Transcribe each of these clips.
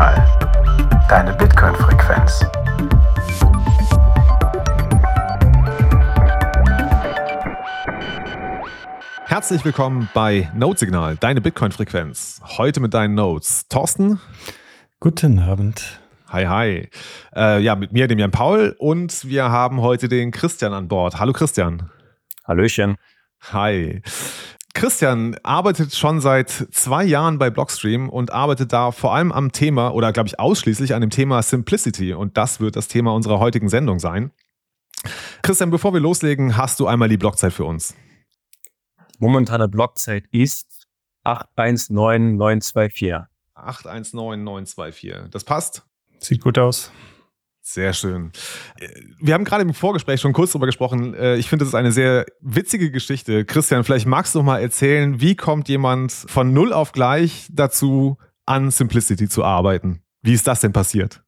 Notsignal. Deine Bitcoin-Frequenz. Herzlich willkommen bei Notesignal, deine Bitcoin-Frequenz. Heute mit deinen Notes. Thorsten. Guten Abend. Hi, hi. Äh, ja, mit mir, dem Jan Paul, und wir haben heute den Christian an Bord. Hallo Christian. Hallöchen. Hi. Christian arbeitet schon seit zwei Jahren bei Blockstream und arbeitet da vor allem am Thema oder glaube ich ausschließlich an dem Thema Simplicity und das wird das Thema unserer heutigen Sendung sein. Christian, bevor wir loslegen, hast du einmal die Blockzeit für uns momentane Blockzeit ist 819924. 819924. Das passt? Sieht gut aus. Sehr schön. Wir haben gerade im Vorgespräch schon kurz darüber gesprochen. Äh, ich finde, das ist eine sehr witzige Geschichte. Christian, vielleicht magst du mal erzählen, wie kommt jemand von null auf gleich dazu, an Simplicity zu arbeiten? Wie ist das denn passiert?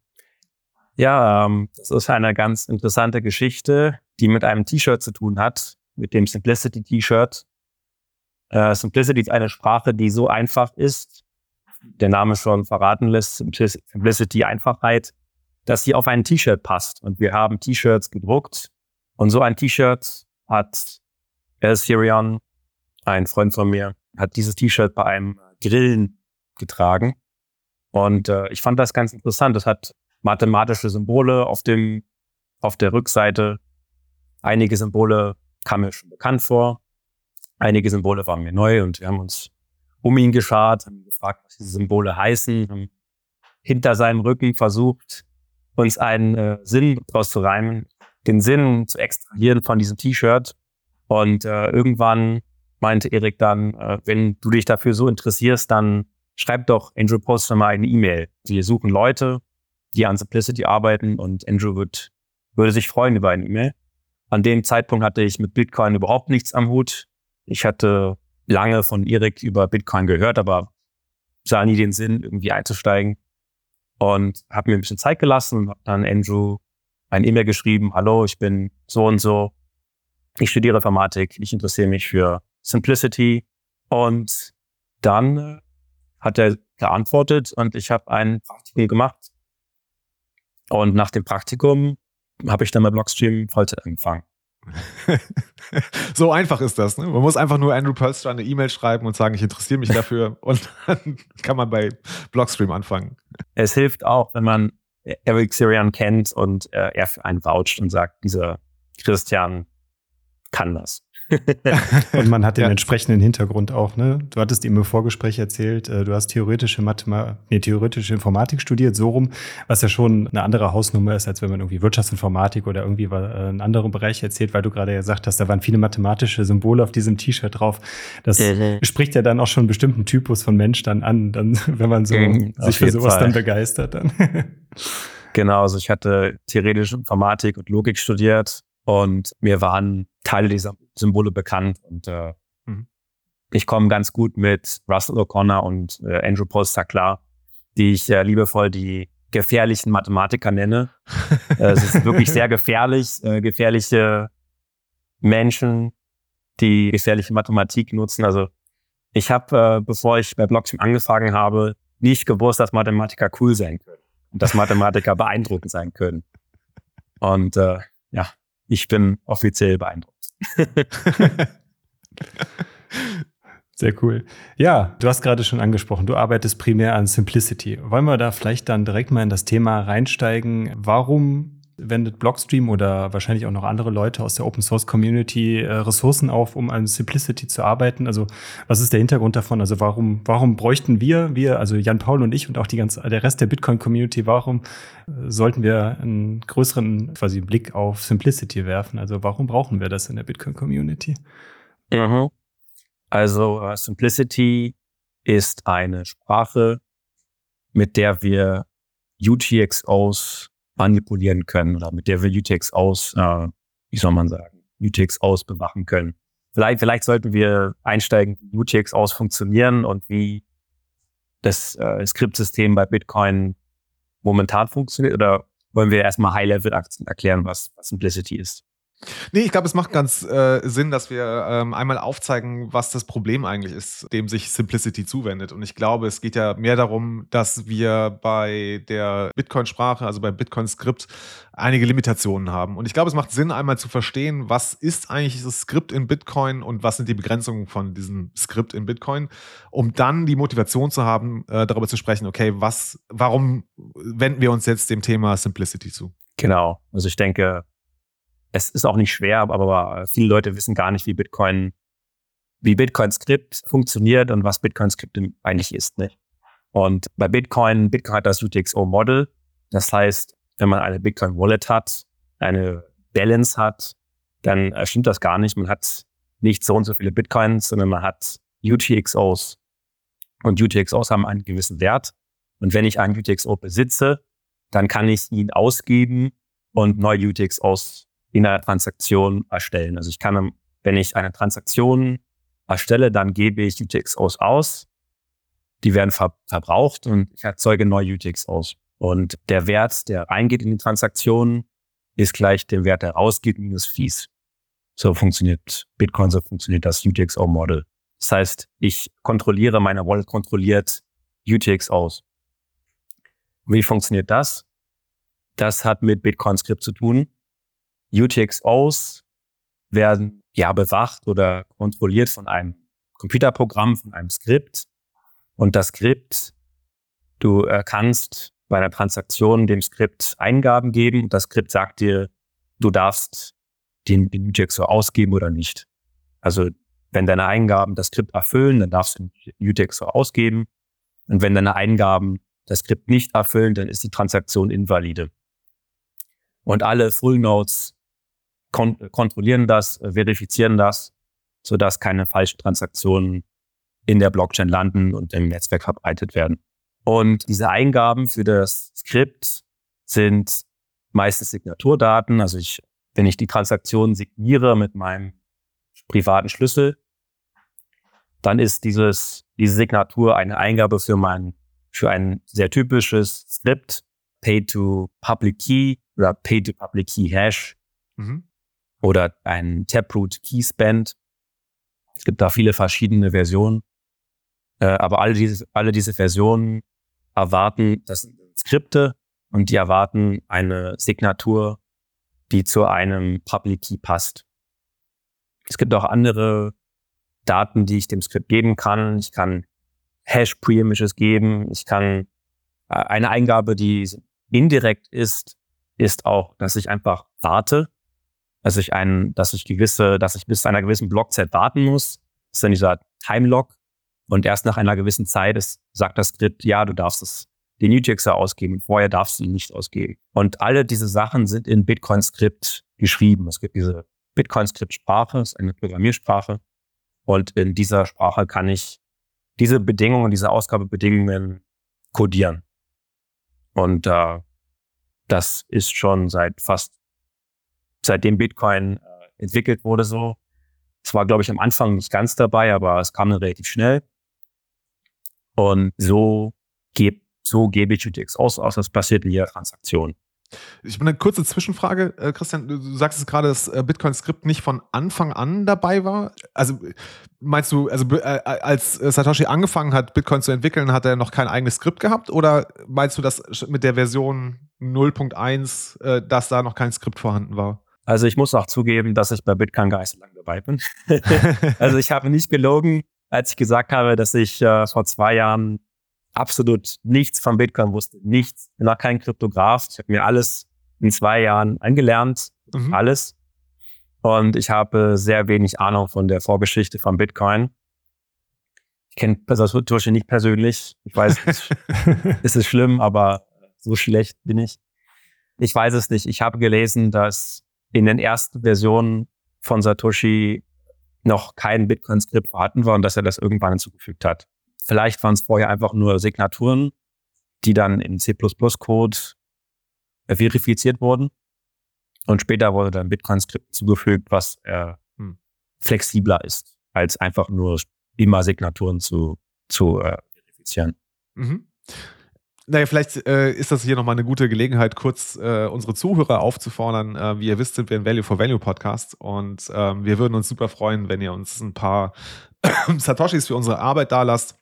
Ja, ähm, das ist eine ganz interessante Geschichte, die mit einem T-Shirt zu tun hat, mit dem Simplicity T-Shirt. Äh, Simplicity ist eine Sprache, die so einfach ist, der Name schon verraten lässt, Simplicity, Einfachheit, dass sie auf ein T-Shirt passt. Und wir haben T-Shirts gedruckt. Und so ein T-Shirt hat El Sirion, ein Freund von mir, hat dieses T-Shirt bei einem Grillen getragen. Und äh, ich fand das ganz interessant. Das hat mathematische Symbole auf dem, auf der Rückseite. Einige Symbole kamen mir schon bekannt vor. Einige Symbole waren mir neu und wir haben uns um ihn geschart, haben gefragt, was diese Symbole heißen, haben hinter seinem Rücken versucht, uns einen äh, Sinn auszureimen, den Sinn zu extrahieren von diesem T-Shirt. Und äh, irgendwann meinte Erik dann, äh, wenn du dich dafür so interessierst, dann schreib doch Andrew Poster mal eine E-Mail. Wir suchen Leute, die an Simplicity arbeiten und Andrew wird, würde sich freuen über eine E-Mail. An dem Zeitpunkt hatte ich mit Bitcoin überhaupt nichts am Hut. Ich hatte lange von Erik über Bitcoin gehört, aber sah nie den Sinn, irgendwie einzusteigen. Und habe mir ein bisschen Zeit gelassen und habe dann Andrew ein E-Mail geschrieben, hallo, ich bin so und so, ich studiere Informatik, ich interessiere mich für Simplicity. Und dann äh, hat er geantwortet und ich habe ein Praktikum gemacht. Und nach dem Praktikum habe ich dann bei Blockstream Vollzeit angefangen. so einfach ist das. Ne? Man muss einfach nur Andrew Pulstra eine E-Mail schreiben und sagen, ich interessiere mich dafür und dann kann man bei Blockstream anfangen. Es hilft auch, wenn man Eric Sirian kennt und äh, er für einen voucht und sagt, dieser Christian kann das. und man hat den ja. entsprechenden Hintergrund auch, ne? Du hattest ihm im Vorgespräch erzählt, äh, du hast theoretische Mathematik, nee, theoretische Informatik studiert, so rum, was ja schon eine andere Hausnummer ist, als wenn man irgendwie Wirtschaftsinformatik oder irgendwie äh, einen anderen Bereich erzählt, weil du gerade gesagt hast, da waren viele mathematische Symbole auf diesem T-Shirt drauf. Das mhm. spricht ja dann auch schon einen bestimmten Typus von Mensch dann an, dann, wenn man so mhm, sich für sowas Fall. dann begeistert dann. genau, also ich hatte theoretische Informatik und Logik studiert und mir waren Teile dieser Symbole bekannt und äh, mhm. ich komme ganz gut mit Russell O'Connor und äh, Andrew Polster klar, die ich äh, liebevoll die gefährlichen Mathematiker nenne. äh, es ist wirklich sehr gefährlich, äh, gefährliche Menschen, die gefährliche Mathematik nutzen. Also ich habe, äh, bevor ich bei Blockchain angefangen habe, nicht gewusst, dass Mathematiker cool sein können und dass Mathematiker beeindruckend sein können. Und äh, ja, ich bin offiziell beeindruckt. Sehr cool. Ja, du hast gerade schon angesprochen, du arbeitest primär an Simplicity. Wollen wir da vielleicht dann direkt mal in das Thema reinsteigen? Warum wendet Blockstream oder wahrscheinlich auch noch andere Leute aus der Open Source Community äh, Ressourcen auf, um an Simplicity zu arbeiten? Also was ist der Hintergrund davon? Also warum, warum bräuchten wir, wir, also Jan Paul und ich und auch die ganze, der Rest der Bitcoin Community, warum äh, sollten wir einen größeren quasi Blick auf Simplicity werfen? Also warum brauchen wir das in der Bitcoin Community? Mhm. Also uh, Simplicity ist eine Sprache, mit der wir UTXOs manipulieren können oder mit der wir UTX aus, äh, wie soll man sagen, UTX aus bewachen können. Vielleicht, vielleicht sollten wir einsteigen, wie UTX aus funktionieren und wie das äh, Skriptsystem bei Bitcoin momentan funktioniert oder wollen wir erstmal High-Level-Aktien erklären, was, was Simplicity ist? Nee, ich glaube, es macht ganz äh, Sinn, dass wir ähm, einmal aufzeigen, was das Problem eigentlich ist, dem sich Simplicity zuwendet. Und ich glaube, es geht ja mehr darum, dass wir bei der Bitcoin-Sprache, also bei Bitcoin-Skript, einige Limitationen haben. Und ich glaube, es macht Sinn, einmal zu verstehen, was ist eigentlich das Skript in Bitcoin und was sind die Begrenzungen von diesem Skript in Bitcoin, um dann die Motivation zu haben, äh, darüber zu sprechen, okay, was, warum wenden wir uns jetzt dem Thema Simplicity zu? Genau. Also ich denke, es ist auch nicht schwer, aber viele Leute wissen gar nicht, wie Bitcoin, wie Bitcoin-Skript funktioniert und was Bitcoin-Skript eigentlich ist. Nicht? Und bei Bitcoin, Bitcoin hat das UTXO-Model. Das heißt, wenn man eine Bitcoin-Wallet hat, eine Balance hat, dann äh, stimmt das gar nicht. Man hat nicht so und so viele Bitcoins, sondern man hat UTXOs. Und UTXOs haben einen gewissen Wert. Und wenn ich einen UTXO besitze, dann kann ich ihn ausgeben und neue UTXOs in einer Transaktion erstellen. Also ich kann, wenn ich eine Transaktion erstelle, dann gebe ich UTXOs aus. Die werden ver verbraucht und ich erzeuge neue UTXOs. Und der Wert, der reingeht in die Transaktion, ist gleich dem Wert, der rausgeht, minus Fees. So funktioniert Bitcoin, so funktioniert das UTXO-Model. Das heißt, ich kontrolliere, meine Wallet kontrolliert UTXOs. Wie funktioniert das? Das hat mit Bitcoin-Skript zu tun. UTXOs werden ja bewacht oder kontrolliert von einem Computerprogramm, von einem Skript. Und das Skript, du äh, kannst bei einer Transaktion dem Skript Eingaben geben. Das Skript sagt dir, du darfst den, den UTXO ausgeben oder nicht. Also wenn deine Eingaben das Skript erfüllen, dann darfst du den UTXO ausgeben. Und wenn deine Eingaben das Skript nicht erfüllen, dann ist die Transaktion invalide. Und alle Full Nodes kon kontrollieren das, äh, verifizieren das, sodass keine falschen Transaktionen in der Blockchain landen und im Netzwerk verbreitet werden. Und diese Eingaben für das Skript sind meistens Signaturdaten. Also ich, wenn ich die Transaktion signiere mit meinem privaten Schlüssel, dann ist dieses, diese Signatur eine Eingabe für mein, für ein sehr typisches Skript, Pay to Public Key oder Pay to Public Key Hash. Mhm oder ein Taproot Keyspend. Es gibt da viele verschiedene Versionen. Äh, aber alle diese, alle diese Versionen erwarten, das sind Skripte und die erwarten eine Signatur, die zu einem Public Key passt. Es gibt auch andere Daten, die ich dem Skript geben kann. Ich kann Hash-Preimages geben. Ich kann äh, eine Eingabe, die indirekt ist, ist auch, dass ich einfach warte dass ich ein, dass ich gewisse, dass ich bis zu einer gewissen Blockzeit warten muss. Das ist dann dieser Timelock. Und erst nach einer gewissen Zeit ist, sagt das Skript, ja, du darfst es den UTXer ausgeben. Vorher darfst du ihn nicht ausgeben. Und alle diese Sachen sind in Bitcoin-Skript geschrieben. Es gibt diese Bitcoin-Skript-Sprache, ist eine Programmiersprache. Und in dieser Sprache kann ich diese Bedingungen, diese Ausgabebedingungen codieren. Und äh, das ist schon seit fast seitdem Bitcoin äh, entwickelt wurde so. Es war, glaube ich, am Anfang nicht ganz dabei, aber es kam dann relativ schnell. Und so, geb, so gebe ich UTX aus, aus, das passiert in jeder Transaktion. Ich bin eine kurze Zwischenfrage, äh, Christian. Du sagst es gerade, dass äh, Bitcoin-Skript nicht von Anfang an dabei war. Also meinst du, also als Satoshi angefangen hat, Bitcoin zu entwickeln, hat er noch kein eigenes Skript gehabt? Oder meinst du, dass mit der Version 0.1, dass da noch kein Skript vorhanden war? Also ich muss auch zugeben, dass ich bei Bitcoin gar nicht so lange dabei bin. also ich habe nicht gelogen, als ich gesagt habe, dass ich äh, vor zwei Jahren absolut nichts von Bitcoin wusste. Nichts. Ich bin auch kein Kryptograf. Ich habe mir alles in zwei Jahren angelernt. Mhm. Alles. Und ich habe sehr wenig Ahnung von der Vorgeschichte von Bitcoin. Ich kenne Satoshi nicht persönlich. Ich weiß, es ist schlimm, aber so schlecht bin ich. Ich weiß es nicht. Ich habe gelesen, dass in den ersten Versionen von Satoshi noch kein Bitcoin-Skript vorhanden war und dass er das irgendwann hinzugefügt hat. Vielleicht waren es vorher einfach nur Signaturen, die dann in C++-Code verifiziert wurden. Und später wurde dann Bitcoin-Skript zugefügt, was äh, hm. flexibler ist, als einfach nur immer Signaturen zu, zu äh, verifizieren. Mhm Naja, vielleicht äh, ist das hier nochmal eine gute Gelegenheit, kurz äh, unsere Zuhörer aufzufordern. Äh, wie ihr wisst, sind wir ein Value for Value Podcast und ähm, wir würden uns super freuen, wenn ihr uns ein paar Satoshis für unsere Arbeit da lasst.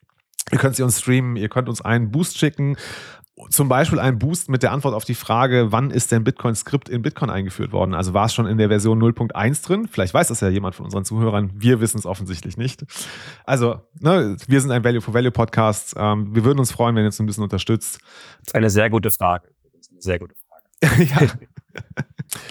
Ihr könnt sie uns streamen, ihr könnt uns einen Boost schicken zum Beispiel ein Boost mit der Antwort auf die Frage, wann ist denn Bitcoin Script in Bitcoin eingeführt worden? Also war es schon in der Version 0.1 drin? Vielleicht weiß das ja jemand von unseren Zuhörern. Wir wissen es offensichtlich nicht. Also, ne, wir sind ein Value for Value Podcast. Ähm, wir würden uns freuen, wenn ihr uns ein bisschen unterstützt. Das ist eine sehr gute Frage. Sehr gute Frage. ja.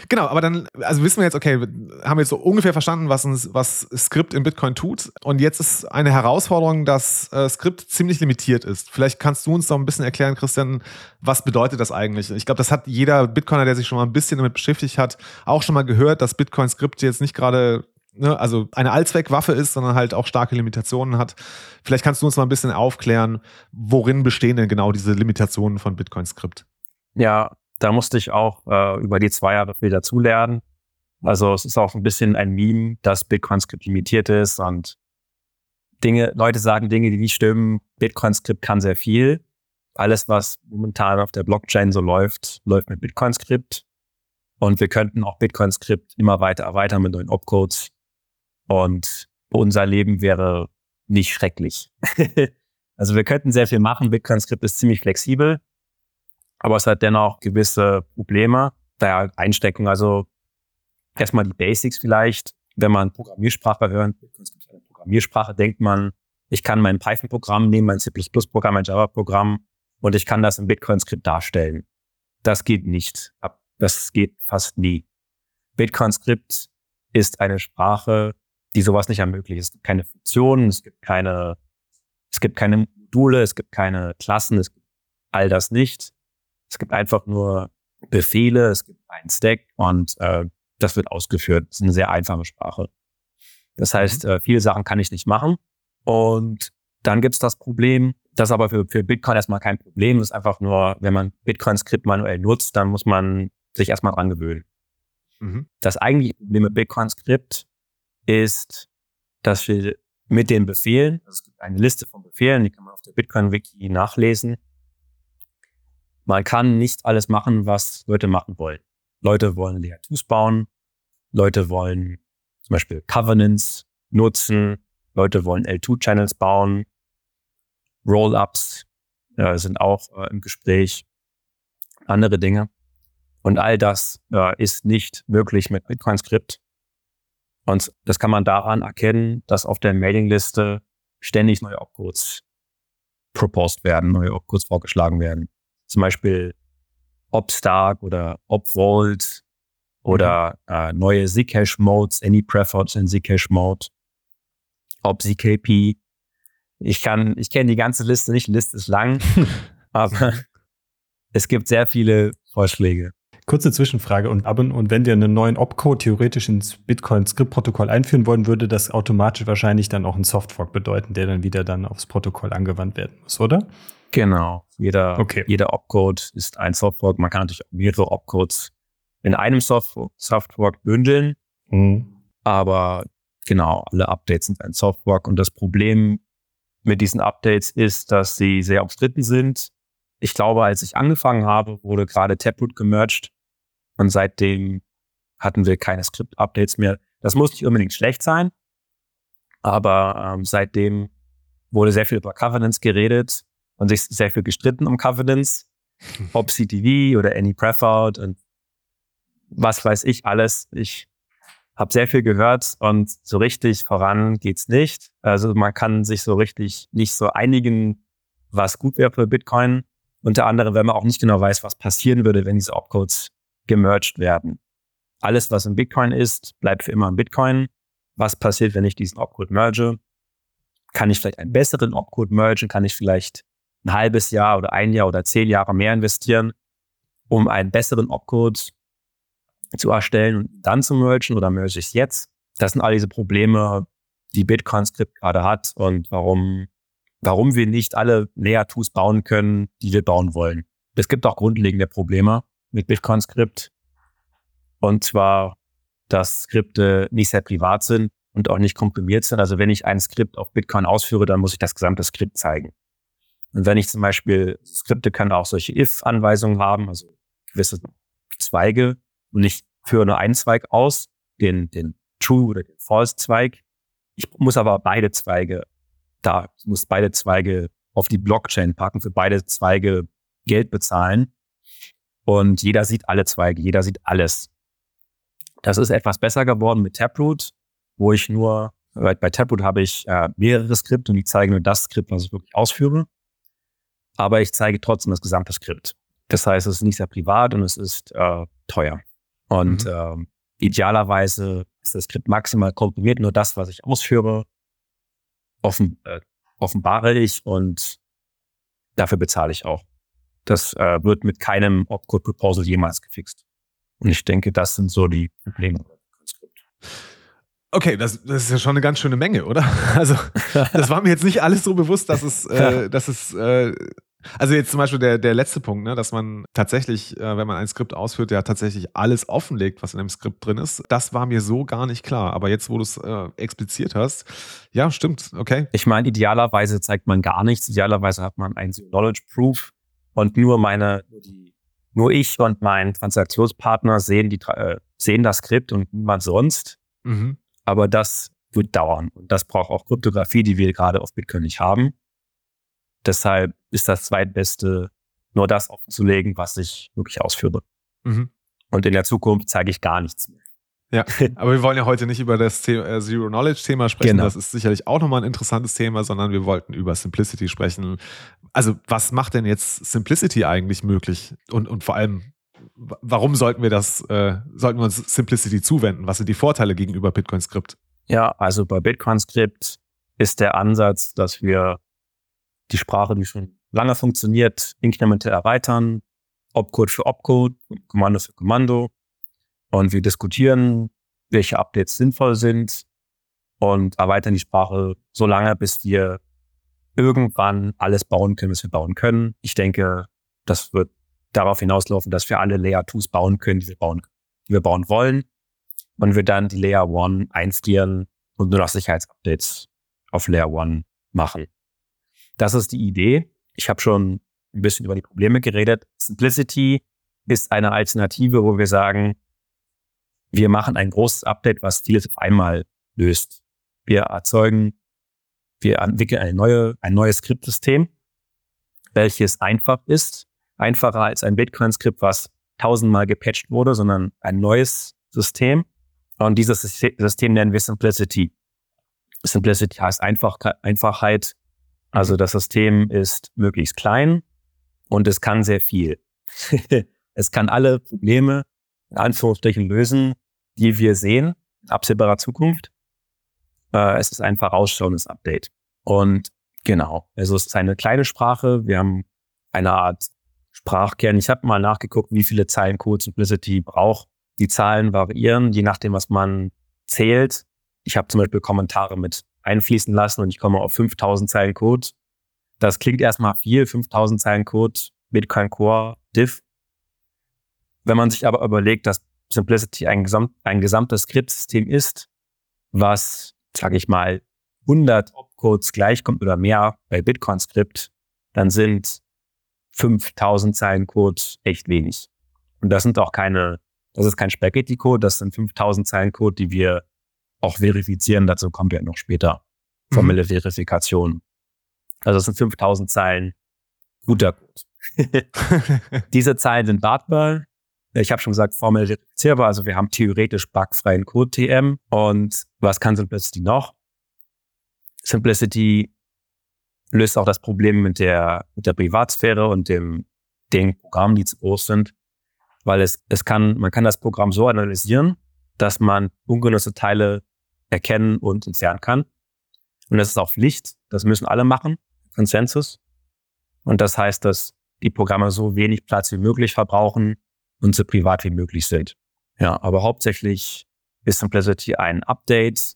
Genau, aber dann, also wissen wir jetzt, okay, haben wir jetzt so ungefähr verstanden, was, ein, was Skript in Bitcoin tut. Und jetzt ist eine Herausforderung, dass äh, Skript ziemlich limitiert ist. Vielleicht kannst du uns noch ein bisschen erklären, Christian, was bedeutet das eigentlich? Ich glaube, das hat jeder Bitcoiner, der sich schon mal ein bisschen damit beschäftigt hat, auch schon mal gehört, dass Bitcoin-Skript jetzt nicht gerade Ne, also eine Allzweckwaffe ist, sondern halt auch starke Limitationen hat. Vielleicht kannst du uns mal ein bisschen aufklären, worin bestehen denn genau diese Limitationen von Bitcoin-Skript? Ja, da musste ich auch äh, über die zwei Jahre viel dazulernen. Also es ist auch ein bisschen ein Meme, dass Bitcoin-Skript limitiert ist und Dinge, Leute sagen Dinge, die nicht stimmen. Bitcoin-Skript kann sehr viel. Alles, was momentan auf der Blockchain so läuft, läuft mit Bitcoin-Skript. Und wir könnten auch Bitcoin-Skript immer weiter erweitern mit neuen Opcodes. Und unser Leben wäre nicht schrecklich. also wir könnten sehr viel machen. Bitcoin-Skript ist ziemlich flexibel aber es hat dennoch gewisse Probleme da einstecken. Also erstmal die Basics vielleicht. Wenn man Programmiersprache hört, Programmiersprache denkt man, ich kann mein Python-Programm nehmen, mein C++-Programm, mein Java-Programm und ich kann das im Bitcoin-Skript darstellen. Das geht nicht. Das geht fast nie. Bitcoin-Skript ist eine Sprache, die sowas nicht ermöglicht. Es gibt keine Funktionen, es gibt keine, es gibt keine Module, es gibt keine Klassen, es gibt all das nicht. Es gibt einfach nur Befehle, es gibt einen Stack und äh, das wird ausgeführt. Das ist eine sehr einfache Sprache. Das heißt, mhm. äh, viele Sachen kann ich nicht machen. Und dann gibt es das Problem, das aber für, für Bitcoin erstmal kein Problem das ist. Einfach nur, wenn man Bitcoin-Skript manuell nutzt, dann muss man sich erstmal dran gewöhnen. Mhm. Das eigentliche Problem mit Bitcoin-Skript ist, dass wir mit den Befehlen, also es gibt eine Liste von Befehlen, die kann man auf der Bitcoin-Wiki nachlesen, man kann nicht alles machen, was Leute machen wollen. Leute wollen Layer 2s bauen, Leute wollen zum Beispiel Covenants nutzen, Leute wollen L2-Channels bauen, Roll-ups äh, sind auch äh, im Gespräch, andere Dinge. Und all das äh, ist nicht möglich mit Bitcoin-Skript. Und das kann man daran erkennen, dass auf der Mailingliste ständig neue Opcodes proposed werden, neue Opcodes vorgeschlagen werden zum Beispiel OpStark oder OpVault oder mhm. äh, neue Zcash-Modes, AnyPreferred in Zcash-Mode, OpZKP. Ich kann, ich kenne die ganze Liste nicht, die Liste ist lang, aber es gibt sehr viele Vorschläge. Kurze Zwischenfrage und, und wenn ihr einen neuen Opcode theoretisch ins Bitcoin-Skript-Protokoll einführen wollen, würde das automatisch wahrscheinlich dann auch einen Softfork bedeuten, der dann wieder dann aufs Protokoll angewandt werden muss, oder? Genau. Jeder, okay. jeder Opcode ist ein Softfork. Man kann natürlich auch mehrere Opcodes in einem Softfork bündeln. Mhm. Aber genau, alle Updates sind ein Softfork. Und das Problem mit diesen Updates ist, dass sie sehr umstritten sind. Ich glaube, als ich angefangen habe, wurde gerade Taproot gemerged. Und seitdem hatten wir keine Script-Updates mehr. Das muss nicht unbedingt schlecht sein. Aber ähm, seitdem wurde sehr viel über Covenants geredet und sich sehr viel gestritten um Covenants, ob CTV oder Any Preferred und was weiß ich alles. Ich habe sehr viel gehört und so richtig voran geht's nicht. Also man kann sich so richtig nicht so einigen, was gut wäre für Bitcoin. Unter anderem, wenn man auch nicht genau weiß, was passieren würde, wenn diese Opcodes gemerged werden. Alles, was in Bitcoin ist, bleibt für immer in Bitcoin. Was passiert, wenn ich diesen Opcode merge? Kann ich vielleicht einen besseren Opcode mergen? Kann ich vielleicht ein halbes Jahr oder ein Jahr oder zehn Jahre mehr investieren, um einen besseren Opcode zu erstellen und dann zu mergen oder merge ich es jetzt? Das sind all diese Probleme, die Bitcoin-Skript gerade hat und warum, warum wir nicht alle Layer-Tools bauen können, die wir bauen wollen. Es gibt auch grundlegende Probleme mit Bitcoin-Skript. Und zwar, dass Skripte nicht sehr privat sind und auch nicht komprimiert sind. Also wenn ich ein Skript auf Bitcoin ausführe, dann muss ich das gesamte Skript zeigen. Und wenn ich zum Beispiel, Skripte können auch solche if-Anweisungen haben, also gewisse Zweige und ich führe nur einen Zweig aus, den, den True oder den False-Zweig. Ich muss aber beide Zweige da, ich muss beide Zweige auf die Blockchain packen, für beide Zweige Geld bezahlen. Und jeder sieht alle Zweige, jeder sieht alles. Das ist etwas besser geworden mit Taproot, wo ich nur, bei, Taproot habe ich äh, mehrere Skripte und die zeigen nur das Skript, was ich wirklich ausführe. Aber ich zeige trotzdem das gesamte Skript. Das heißt, es ist nicht sehr privat und es ist äh, teuer. Und mhm. äh, idealerweise ist das Skript maximal komprimiert, nur das, was ich ausführe, offen, äh, offenbare ich und dafür bezahle ich auch. Das äh, wird mit keinem Opcode Proposal jemals gefixt. Und ich denke, das sind so die Probleme. Okay, das, das ist ja schon eine ganz schöne Menge, oder? Also, das war mir jetzt nicht alles so bewusst, dass es, äh, dass es äh, also jetzt zum Beispiel der, der letzte Punkt, ne, dass man tatsächlich, äh, wenn man ein Skript ausführt, ja tatsächlich alles offenlegt, was in dem Skript drin ist. Das war mir so gar nicht klar. Aber jetzt, wo du es äh, expliziert hast, ja, stimmt, okay. Ich meine, idealerweise zeigt man gar nichts. Idealerweise hat man ein Knowledge Proof und nur meine, nur ich und mein Transaktionspartner sehen, die, äh, sehen das Skript und niemand sonst. Mhm. Aber das wird dauern. Und das braucht auch Kryptographie, die wir gerade auf Bitcoin nicht haben. Deshalb ist das zweitbeste, nur das offenzulegen, was ich wirklich ausführe. Mhm. Und in der Zukunft zeige ich gar nichts mehr. Ja, aber wir wollen ja heute nicht über das äh, Zero-Knowledge-Thema sprechen. Genau. Das ist sicherlich auch nochmal ein interessantes Thema, sondern wir wollten über Simplicity sprechen. Also, was macht denn jetzt Simplicity eigentlich möglich? Und, und vor allem, warum sollten wir das, äh, sollten wir uns Simplicity zuwenden? Was sind die Vorteile gegenüber Bitcoin Script? Ja, also bei Bitcoin Script ist der Ansatz, dass wir die Sprache, die schon lange funktioniert, inkrementell erweitern, Opcode für Opcode, Kommando für Kommando. Und wir diskutieren, welche Updates sinnvoll sind und erweitern die Sprache so lange, bis wir irgendwann alles bauen können, was wir bauen können. Ich denke, das wird darauf hinauslaufen, dass wir alle Layer 2s bauen können, die wir bauen, die wir bauen wollen. Und wir dann die Layer 1 einfrieren und nur noch Sicherheitsupdates auf Layer 1 machen. Das ist die Idee. Ich habe schon ein bisschen über die Probleme geredet. Simplicity ist eine Alternative, wo wir sagen, wir machen ein großes Update, was vieles auf einmal löst. Wir erzeugen, wir entwickeln eine neue, ein neues Skriptsystem, welches einfach ist, einfacher als ein Bitcoin-Skript, was tausendmal gepatcht wurde, sondern ein neues System. Und dieses System nennen wir Simplicity. Simplicity heißt Einfach Einfachheit, also das System ist möglichst klein und es kann sehr viel. es kann alle Probleme in Anführungsstrichen lösen, die wir sehen in absehbarer Zukunft. Äh, es ist ein vorausschauendes Update. Und genau, also es ist eine kleine Sprache. Wir haben eine Art Sprachkern. Ich habe mal nachgeguckt, wie viele Zeilen Code Simplicity braucht. Die Zahlen variieren, je nachdem, was man zählt. Ich habe zum Beispiel Kommentare mit einfließen lassen und ich komme auf 5000 Zeilen Code. Das klingt erstmal viel, 5000 Zeilen Code, Bitcoin Core, Diff. Wenn man sich aber überlegt, dass Simplicity ein, gesamt, ein gesamtes Skriptsystem ist, was, sage ich mal, 100 Opcodes gleichkommt oder mehr bei Bitcoin Skript, dann sind 5000 Zeilen Code echt wenig. Und das sind auch keine, das ist kein Spaghetti-Code, das sind 5000 Zeilen Code, die wir auch verifizieren. Dazu kommen wir noch später. Formelle mhm. Verifikation. Also es sind 5000 Zeilen guter Code. Diese Zeilen sind wartbar. Ich habe schon gesagt, formell verifizierbar. Also wir haben theoretisch bugfreien Code-TM. Und was kann Simplicity noch? Simplicity löst auch das Problem mit der, mit der Privatsphäre und dem, den Programmen, die zu groß sind. Weil es, es kann, man kann das Programm so analysieren, dass man ungenutzte Teile erkennen und entfernen kann. Und das ist auch Pflicht. Das müssen alle machen. Konsensus. Und das heißt, dass die Programme so wenig Platz wie möglich verbrauchen und so privat wie möglich sind. Ja, aber hauptsächlich ist Simplicity ein Update,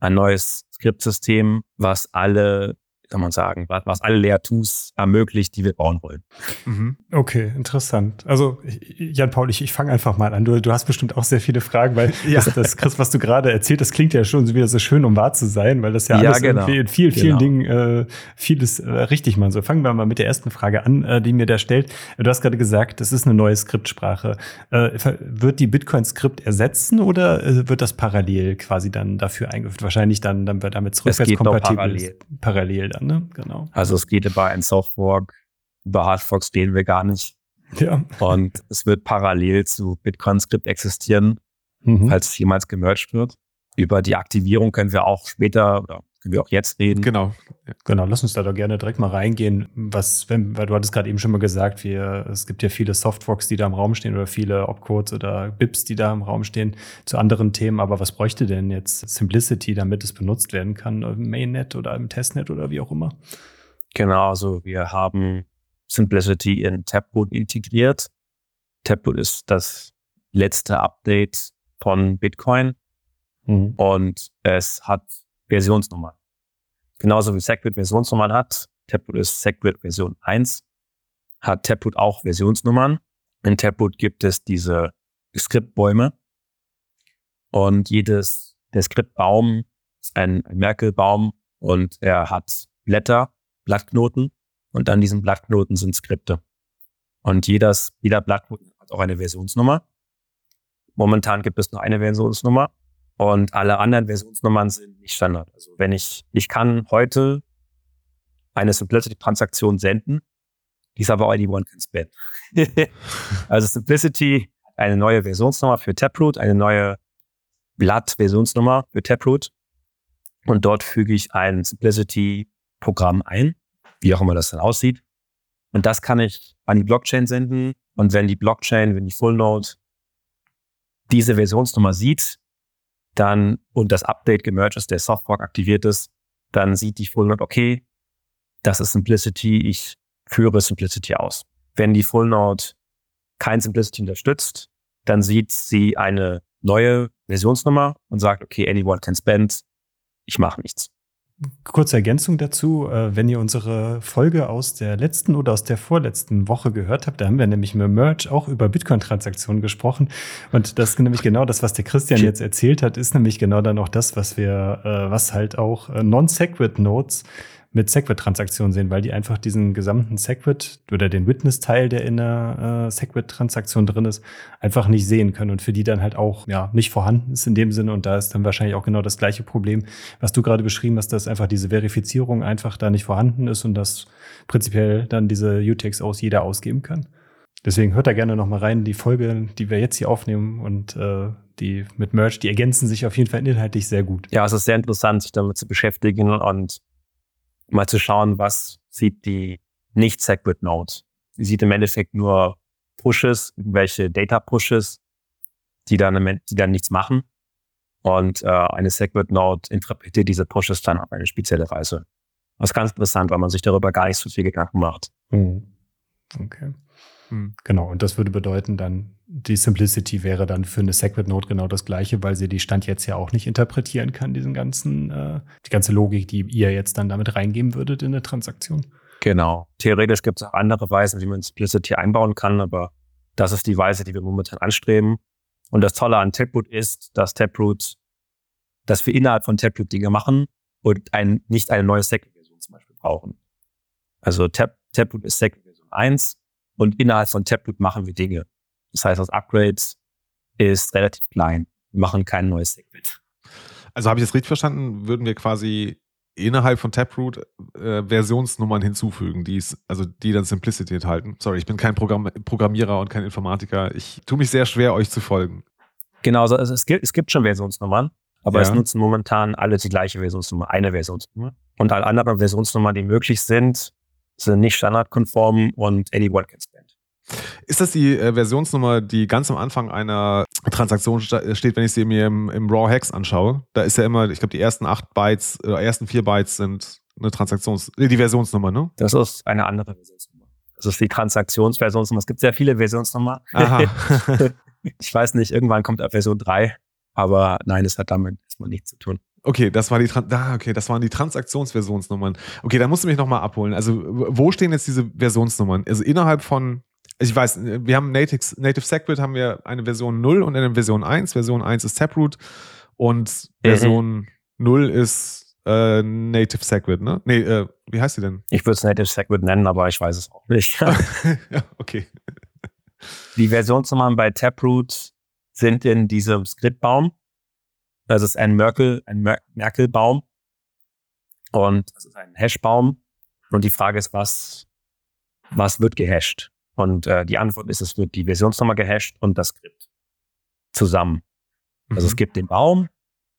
ein neues Skriptsystem, was alle kann man sagen, was, alle Layer-2s ermöglicht, die wir bauen wollen. Mhm. Okay, interessant. Also Jan-Paul, ich, ich fange einfach mal an. Du, du hast bestimmt auch sehr viele Fragen, weil ja. das, das Chris, was du gerade erzählt, das klingt ja schon wieder so schön, um wahr zu sein, weil das ja, ja alles genau. in vielen, vielen genau. Dingen äh, vieles äh, richtig machen soll. Fangen wir mal mit der ersten Frage an, äh, die mir da stellt. Du hast gerade gesagt, das ist eine neue Skriptsprache. Äh, wird die Bitcoin-Skript ersetzen oder äh, wird das parallel quasi dann dafür eingeführt? Wahrscheinlich dann, dann wird damit rückwärtskompatibel parallel. parallel dann, ne? Genau. Also es geht über ein Softfork, über Hardforks reden wir gar nicht. Ja. Und es wird parallel zu BitcoinScript existieren, mhm. falls es jemals gemerged wird. Über die Aktivierung können wir auch später oder können wir auch jetzt reden. Genau. Genau, lass uns da doch gerne direkt mal reingehen. Was, wenn, weil du hattest gerade eben schon mal gesagt, wir, es gibt ja viele Softforks, die da im Raum stehen oder viele Opcodes oder BIPs, die da im Raum stehen zu anderen Themen. Aber was bräuchte denn jetzt Simplicity, damit es benutzt werden kann im Mainnet oder im Testnet oder wie auch immer? Genau, also wir haben Simplicity in Taproot integriert. Taproot ist das letzte Update von Bitcoin mhm. und es hat Versionsnummern. Genauso wie SegWit Versionsnummern hat. Taproot ist SegWit Version 1. Hat Taproot auch Versionsnummern. In Taproot gibt es diese Skriptbäume. Und jedes, der Skriptbaum ist ein, ein Merkelbaum und er hat Blätter, Blattknoten und an diesen Blattknoten sind Skripte. Und jedes, jeder Blattknoten hat auch eine Versionsnummer. Momentan gibt es nur eine Versionsnummer und alle anderen Versionsnummern sind nicht Standard. Also wenn ich, ich kann heute eine Simplicity-Transaktion senden, die ist aber anyone can spend. also Simplicity, eine neue Versionsnummer für Taproot, eine neue Blatt-Versionsnummer für Taproot. Und dort füge ich ein Simplicity-Programm ein, wie auch immer das dann aussieht. Und das kann ich an die Blockchain senden. Und wenn die Blockchain, wenn die Full Node diese Versionsnummer sieht, dann und das Update gemerged ist, der Softfork aktiviert ist, dann sieht die Full Node, okay, das ist Simplicity, ich führe Simplicity aus. Wenn die Full Node kein Simplicity unterstützt, dann sieht sie eine neue Versionsnummer und sagt, okay, anyone can spend, ich mache nichts. Kurze Ergänzung dazu, äh, wenn ihr unsere Folge aus der letzten oder aus der vorletzten Woche gehört habt, da haben wir nämlich mit Merch auch über Bitcoin-Transaktionen gesprochen. Und das ist nämlich genau das, was der Christian jetzt erzählt hat, ist nämlich genau dann auch das, was wir, äh, was halt auch äh, Non-Segwit-Nodes mit Segwit-Transaktionen sehen, weil die einfach diesen gesamten Segwit oder den Witness-Teil, der in der äh, Segwit-Transaktion drin ist, einfach nicht sehen können und für die dann halt auch ja nicht vorhanden ist in dem Sinne. Und da ist dann wahrscheinlich auch genau das gleiche Problem, was du gerade beschrieben hast, dass einfach diese Verifizierung einfach da nicht vorhanden ist und dass prinzipiell dann diese UTXOs jeder ausgeben kann. Deswegen hört da gerne noch mal rein. Die Folge, die wir jetzt hier aufnehmen und äh, die mit Merch, die ergänzen sich auf jeden Fall inhaltlich sehr gut. Ja, es ist sehr interessant, sich damit zu beschäftigen und mal zu schauen, was sieht die nicht Segwit Node. Sie sieht im Endeffekt nur Pushes, welche Data Pushes, die dann, die dann nichts machen. Und äh, eine Segwit Node interpretiert diese Pushes dann auf eine spezielle Weise. Das ist ganz interessant, weil man sich darüber gar nicht so viel Gedanken macht. Mhm. Okay. Mhm. Genau, und das würde bedeuten, dann die Simplicity wäre dann für eine Segwit Node genau das gleiche, weil sie die Stand jetzt ja auch nicht interpretieren kann, diesen ganzen, äh, die ganze Logik, die ihr jetzt dann damit reingeben würdet in eine Transaktion. Genau. Theoretisch gibt es auch andere Weisen, wie man Simplicity einbauen kann, aber das ist die Weise, die wir momentan anstreben. Und das Tolle an Taproot ist, dass Taproot, dass wir innerhalb von Taproot Dinge machen und ein, nicht eine neue Segwit-Version zum Beispiel brauchen. Also Tap, Taproot ist Segwit Version 1 und innerhalb von Taproot machen wir Dinge. Das heißt, das Upgrade ist relativ klein. Wir machen kein neues Segment. Also habe ich das richtig verstanden? Würden wir quasi innerhalb von Taproot äh, Versionsnummern hinzufügen, die also die dann Simplicity enthalten. Sorry, ich bin kein Programm Programmierer und kein Informatiker. Ich tue mich sehr schwer, euch zu folgen. Genau, also es, gibt, es gibt schon Versionsnummern, aber ja. es nutzen momentan alle die gleiche Versionsnummer, eine Versionsnummer. Und alle anderen Versionsnummern, die möglich sind, sind nicht standardkonform und anyone can spend. Ist das die äh, Versionsnummer, die ganz am Anfang einer Transaktion äh, steht, wenn ich sie mir im, im Raw Hex anschaue? Da ist ja immer, ich glaube, die ersten acht Bytes oder ersten vier Bytes sind eine Transaktions-, äh, die Versionsnummer, ne? Das ist eine andere Versionsnummer. Das ist die Transaktionsversionsnummer. Es gibt sehr viele Versionsnummern. ich weiß nicht, irgendwann kommt Version 3, aber nein, es hat damit erstmal nichts zu tun. Okay, das war die Tran ah, okay, das waren die Transaktionsversionsnummern. Okay, da musst du mich nochmal abholen. Also, wo stehen jetzt diese Versionsnummern? Also innerhalb von, ich weiß, wir haben Native, Native Segwit haben wir eine Version 0 und eine Version 1. Version 1 ist Taproot und Version mhm. 0 ist äh, Native Segwit, ne? Nee, äh, wie heißt die denn? Ich würde es Native Segwit nennen, aber ich weiß es auch nicht. ja, okay. Die Versionsnummern bei Taproot sind in diesem Skriptbaum. Das ist ein Merkel, ein Mer Merkel-Baum. Und das ist ein Hashbaum. Und die Frage ist, was, was wird gehasht? Und äh, die Antwort ist, es wird die Versionsnummer gehasht und das Skript zusammen. Mhm. Also es mhm. gibt den Baum.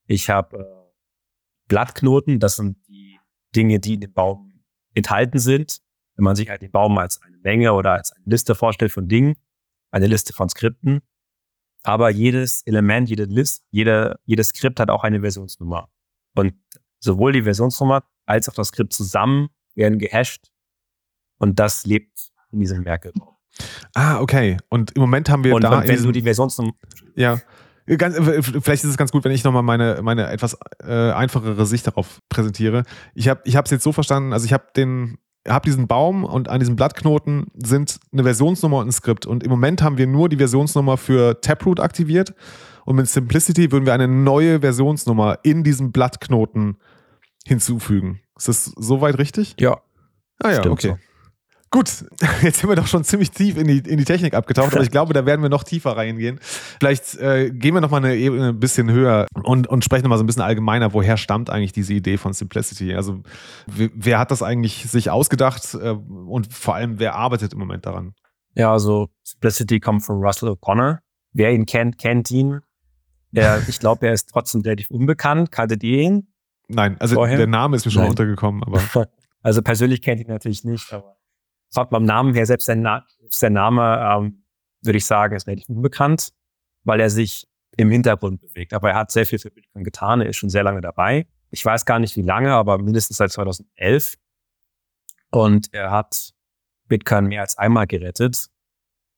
Ich habe äh, Blattknoten. Das sind die Dinge, die in dem Baum enthalten sind. Wenn man sich halt den Baum als eine Menge oder als eine Liste vorstellt von Dingen, eine Liste von Skripten, aber jedes Element, jede List, jede, jedes Skript hat auch eine Versionsnummer. Und sowohl die Versionsnummer als auch das Skript zusammen werden gehasht. Und das lebt in diesem Merkle. Ah, okay. Und im Moment haben wir und, da. Und wenn du die Versionsnummer. Ja. Ganz, vielleicht ist es ganz gut, wenn ich nochmal meine, meine etwas äh, einfachere Sicht darauf präsentiere. Ich habe es jetzt so verstanden, also ich habe den habe diesen Baum und an diesem Blattknoten sind eine Versionsnummer und ein Skript. Und im Moment haben wir nur die Versionsnummer für Taproot aktiviert. Und mit Simplicity würden wir eine neue Versionsnummer in diesem Blattknoten hinzufügen. Ist das soweit richtig? Ja. Ah ja, okay. So. Gut, jetzt sind wir doch schon ziemlich tief in die, in die Technik abgetaucht, aber ich glaube, da werden wir noch tiefer reingehen. Vielleicht äh, gehen wir noch mal eine Ebene ein bisschen höher und, und sprechen noch mal so ein bisschen allgemeiner, woher stammt eigentlich diese Idee von Simplicity? Also wer hat das eigentlich sich ausgedacht äh, und vor allem, wer arbeitet im Moment daran? Ja, also Simplicity kommt von Russell O'Connor. Wer ihn kennt, kennt ihn. Er, ich glaube, er ist trotzdem relativ unbekannt. Kanntet ihr ihn? Nein, also Vorher? der Name ist mir schon Nein. untergekommen, aber. Also persönlich kennt ihn natürlich nicht, aber Sagt beim Namen her, selbst der, Na selbst der Name, ähm, würde ich sagen, ist relativ unbekannt, weil er sich im Hintergrund bewegt. Aber er hat sehr viel für Bitcoin getan. Er ist schon sehr lange dabei. Ich weiß gar nicht, wie lange, aber mindestens seit 2011. Und er hat Bitcoin mehr als einmal gerettet.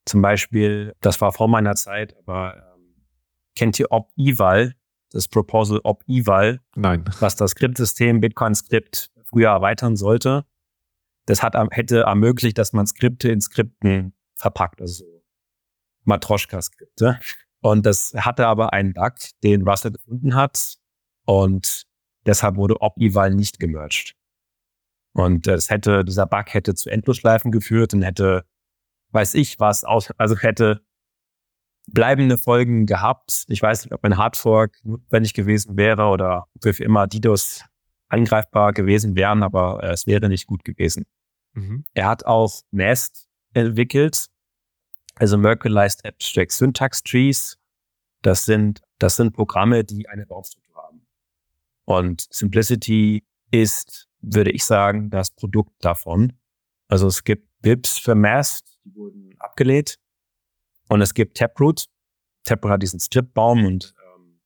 Zum Beispiel, das war vor meiner Zeit, aber ähm, kennt ihr Op-Eval, das Proposal Op-Eval? Nein. Was das Skriptsystem Bitcoin-Skript früher erweitern sollte das hat, hätte ermöglicht, dass man Skripte in Skripten verpackt, also so Matroschka-Skripte. Und das hatte aber einen Bug, den Russell gefunden hat. Und deshalb wurde Op-Eval nicht gemerged. Und das hätte, dieser Bug hätte zu Endlosschleifen geführt und hätte, weiß ich was, aus, also hätte bleibende Folgen gehabt. Ich weiß nicht, ob ein Hardfork notwendig gewesen wäre oder ob wir für immer DDoS angreifbar gewesen wären, aber äh, es wäre nicht gut gewesen. Mhm. Er hat auch Nest entwickelt, also Merkleized Abstract Syntax Trees. Das sind, das sind Programme, die eine Baumstruktur haben. Und Simplicity ist, würde ich sagen, das Produkt davon. Also es gibt Bibs für Mast, die wurden abgelehnt. Und es gibt Taproot. Taproot hat diesen Stripbaum und ähm,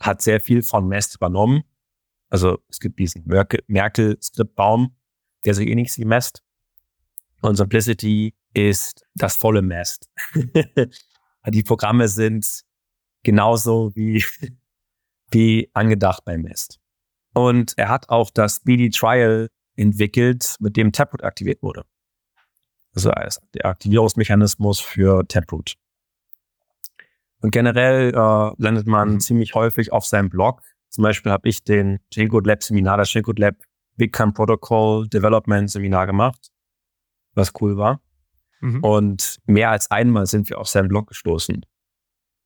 hat sehr viel von Mast übernommen. Also es gibt diesen Merkel-Skriptbaum, der so ähnlich wie Mast. Und Simplicity ist das volle Mast. die Programme sind genauso wie, wie angedacht beim Mast. Und er hat auch das Speedy Trial entwickelt, mit dem Taproot aktiviert wurde. Also als der Aktivierungsmechanismus für Taproot. Und generell äh, landet man mhm. ziemlich häufig auf seinem Blog zum Beispiel habe ich den Shellcode Lab Seminar, das Shellcode Lab Bitcoin Protocol Development Seminar gemacht, was cool war. Mhm. Und mehr als einmal sind wir auf seinen Blog gestoßen.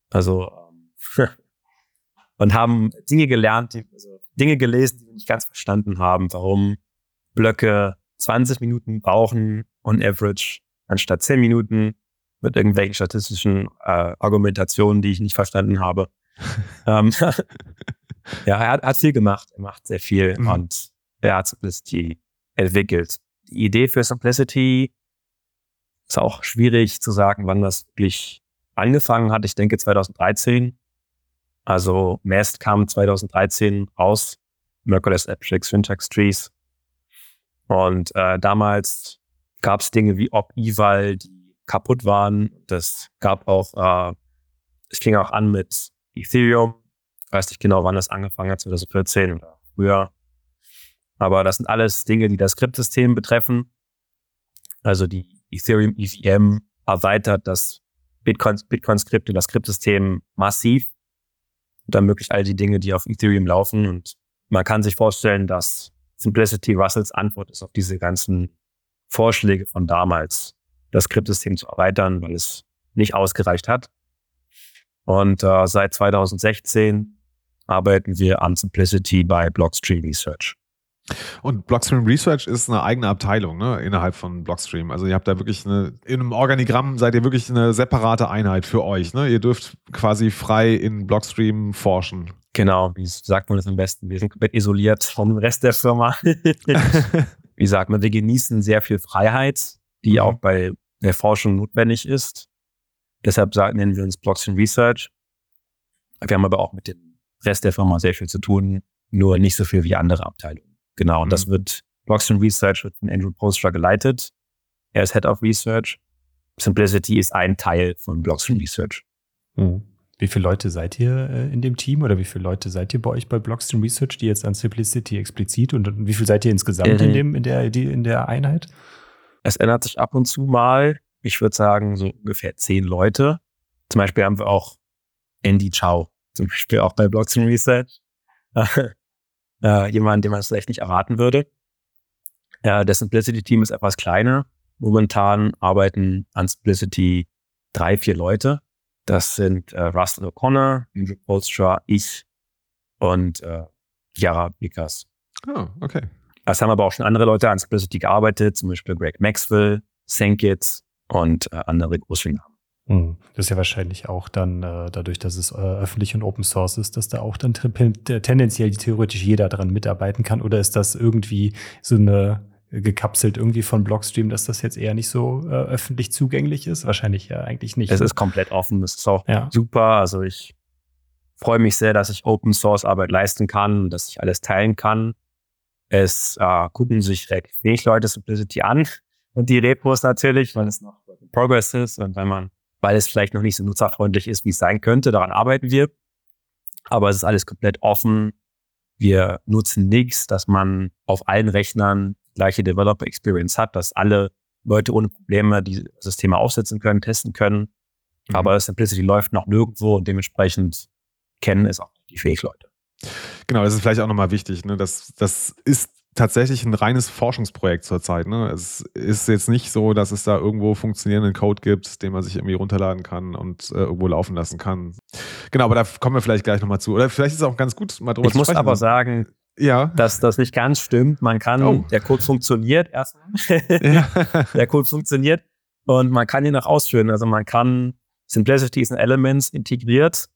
Also, ähm, und haben Dinge gelernt, die, also Dinge gelesen, die wir nicht ganz verstanden haben, warum Blöcke 20 Minuten brauchen on average anstatt 10 Minuten mit irgendwelchen statistischen äh, Argumentationen, die ich nicht verstanden habe. ähm, Ja, er hat, hat viel gemacht. Er macht sehr viel mhm. und hat Simplicity entwickelt. Die Idee für Simplicity ist auch schwierig zu sagen, wann das wirklich angefangen hat. Ich denke 2013. Also Mast kam 2013 raus. Merkules Abstract Syntax Trees. Und äh, damals gab es Dinge wie Op-Eval, die kaputt waren. Das gab auch, äh, es fing auch an mit Ethereum weiß nicht genau, wann das angefangen hat, 2014 oder früher. Aber das sind alles Dinge, die das Skriptsystem betreffen. Also die Ethereum EVM erweitert das Bitcoin-Skript Bitcoin und das Skriptsystem massiv. Und ermöglicht all die Dinge, die auf Ethereum laufen. Und man kann sich vorstellen, dass Simplicity Russells Antwort ist auf diese ganzen Vorschläge von damals, das Skriptsystem zu erweitern, weil es nicht ausgereicht hat. Und äh, seit 2016 arbeiten wir an Simplicity bei Blockstream Research. Und Blockstream Research ist eine eigene Abteilung ne, innerhalb von Blockstream. Also ihr habt da wirklich eine, in einem Organigramm seid ihr wirklich eine separate Einheit für euch. Ne? Ihr dürft quasi frei in Blockstream forschen. Genau, wie sagt man das am besten? Wir sind komplett isoliert vom Rest der Firma. wie sagt man, wir genießen sehr viel Freiheit, die mhm. auch bei der Forschung notwendig ist. Deshalb nennen wir uns Blockstream Research. Wir haben aber auch mit dem Rest der Firma sehr viel zu tun, nur nicht so viel wie andere Abteilungen. Genau, und mhm. das wird Blockstream Research wird von Andrew Postra geleitet. Er ist Head of Research. Simplicity ist ein Teil von Blockstream Research. Mhm. Wie viele Leute seid ihr äh, in dem Team oder wie viele Leute seid ihr bei euch bei Blockstream Research, die jetzt an Simplicity explizit und, wie viel seid ihr insgesamt mhm. in, dem, in, der, in der Einheit? Es ändert sich ab und zu mal. Ich würde sagen, so ungefähr zehn Leute. Zum Beispiel haben wir auch Andy Chow, zum Beispiel auch bei Blockstream Research. äh, jemand, den man vielleicht nicht erraten würde. Äh, das Simplicity-Team ist etwas kleiner. Momentan arbeiten an Simplicity drei, vier Leute. Das sind äh, Rustin O'Connor, Andrew Polstra, ich und äh, Chiara Bikas. Oh, okay. Es haben aber auch schon andere Leute an Simplicity gearbeitet, zum Beispiel Greg Maxwell, Sankit und äh, andere große Namen. Hm. Das ist ja wahrscheinlich auch dann äh, dadurch, dass es äh, öffentlich und Open Source ist, dass da auch dann tendenziell theoretisch jeder dran mitarbeiten kann. Oder ist das irgendwie so eine gekapselt irgendwie von Blockstream, dass das jetzt eher nicht so äh, öffentlich zugänglich ist? Wahrscheinlich ja eigentlich nicht. Es ne? ist komplett offen. Das ist auch ja. super. Also ich freue mich sehr, dass ich Open Source Arbeit leisten kann, dass ich alles teilen kann. Es äh, gucken sich recht wenig Leute Simplicity an und die Repos natürlich, weil es noch Progress ist und wenn man, weil es vielleicht noch nicht so nutzerfreundlich ist, wie es sein könnte. Daran arbeiten wir. Aber es ist alles komplett offen. Wir nutzen nichts, dass man auf allen Rechnern gleiche Developer Experience hat, dass alle Leute ohne Probleme die Systeme aufsetzen können, testen können. Mhm. Aber Simplicity läuft noch nirgendwo und dementsprechend kennen es auch die Fähigleute. Genau, das ist vielleicht auch nochmal wichtig. Ne? Das, das ist tatsächlich ein reines Forschungsprojekt zurzeit. Ne? Es ist jetzt nicht so, dass es da irgendwo funktionierenden Code gibt, den man sich irgendwie runterladen kann und äh, irgendwo laufen lassen kann. Genau, aber da kommen wir vielleicht gleich nochmal zu. Oder vielleicht ist es auch ganz gut, mal drüber ich zu sprechen. Ich muss aber sagen, ja. dass das nicht ganz stimmt. Man kann, oh. der Code funktioniert erstmal. ja. der Code funktioniert und man kann ihn auch ausführen. Also man kann Simplicity ist in Elements integriert,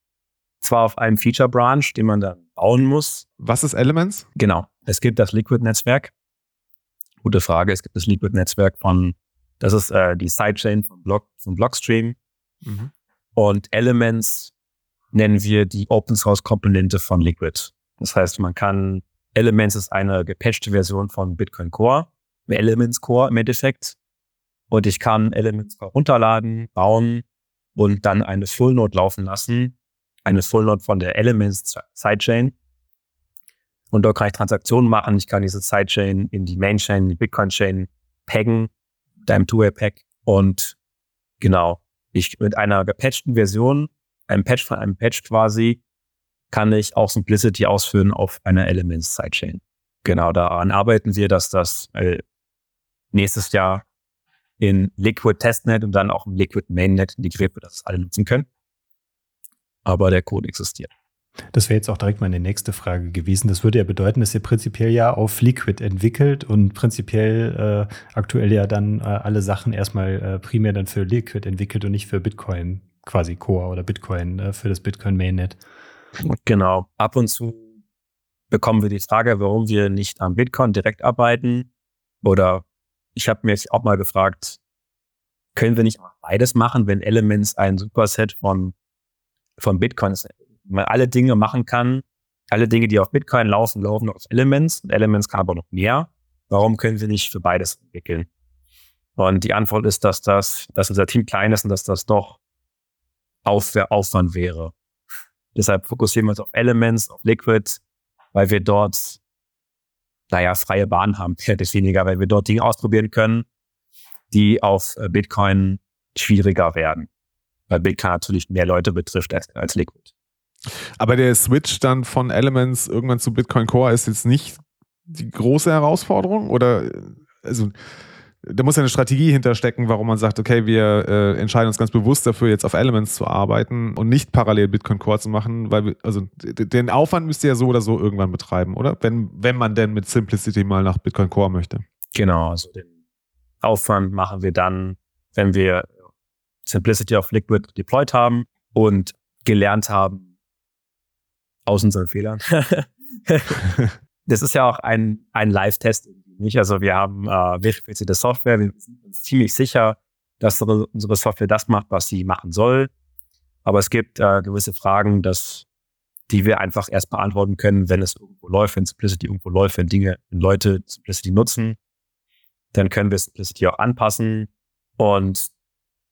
zwar auf einem Feature Branch, den man dann bauen muss. Was ist Elements? Genau. Es gibt das Liquid-Netzwerk. Gute Frage. Es gibt das Liquid-Netzwerk von, das ist äh, die Sidechain von, Block, von Blockstream. Mhm. Und Elements nennen wir die Open Source Komponente von Liquid. Das heißt, man kann Elements ist eine gepatchte Version von Bitcoin Core, Elements Core im Endeffekt. Und ich kann Elements Core runterladen, bauen und dann eine Full Node laufen lassen. Eine Full Node von der Elements Sidechain. Und dort kann ich Transaktionen machen. Ich kann diese Sidechain in die Mainchain, in die Bitcoin-Chain paggen, mit einem Two-Way-Pack. Und genau, ich mit einer gepatchten Version, einem Patch von einem Patch quasi, kann ich auch Simplicity ausführen auf einer Elements Sidechain. Genau, daran arbeiten wir, dass das äh, nächstes Jahr in Liquid Testnet und dann auch im Liquid Mainnet integriert wird, dass es alle nutzen können. Aber der Code existiert. Das wäre jetzt auch direkt meine nächste Frage gewesen. Das würde ja bedeuten, dass ihr prinzipiell ja auf Liquid entwickelt und prinzipiell äh, aktuell ja dann äh, alle Sachen erstmal äh, primär dann für Liquid entwickelt und nicht für Bitcoin quasi Core oder Bitcoin äh, für das Bitcoin Mainnet. Genau. Ab und zu bekommen wir die Frage, warum wir nicht am Bitcoin direkt arbeiten. Oder ich habe jetzt auch mal gefragt, können wir nicht beides machen, wenn Elements ein Superset von, von Bitcoin ist? Man alle Dinge machen kann, alle Dinge, die auf Bitcoin laufen, laufen auf Elements. Und Elements kann aber noch mehr. Warum können wir nicht für beides entwickeln? Und die Antwort ist, dass das, dass unser Team klein ist und dass das doch Aufwand wäre Deshalb fokussieren wir uns auf Elements, auf Liquid, weil wir dort, naja, freie Bahn haben, fertig weniger, weil wir dort Dinge ausprobieren können, die auf äh, Bitcoin schwieriger werden. Weil Bitcoin natürlich mehr Leute betrifft als, als Liquid. Aber der Switch dann von Elements irgendwann zu Bitcoin Core ist jetzt nicht die große Herausforderung? Oder also da muss ja eine Strategie hinterstecken, warum man sagt, okay, wir äh, entscheiden uns ganz bewusst dafür, jetzt auf Elements zu arbeiten und nicht parallel Bitcoin Core zu machen, weil wir, also den Aufwand müsst ihr ja so oder so irgendwann betreiben, oder? Wenn, wenn man denn mit Simplicity mal nach Bitcoin Core möchte. Genau, also den Aufwand machen wir dann, wenn wir Simplicity auf Liquid deployed haben und gelernt haben aus unseren Fehlern. das ist ja auch ein, ein Live-Test nicht. Also wir haben äh, verifizierte Software, wir sind uns ziemlich sicher, dass unsere Software das macht, was sie machen soll. Aber es gibt äh, gewisse Fragen, dass, die wir einfach erst beantworten können, wenn es irgendwo läuft, wenn Simplicity irgendwo läuft, wenn Dinge, wenn Leute Simplicity nutzen, dann können wir Simplicity auch anpassen und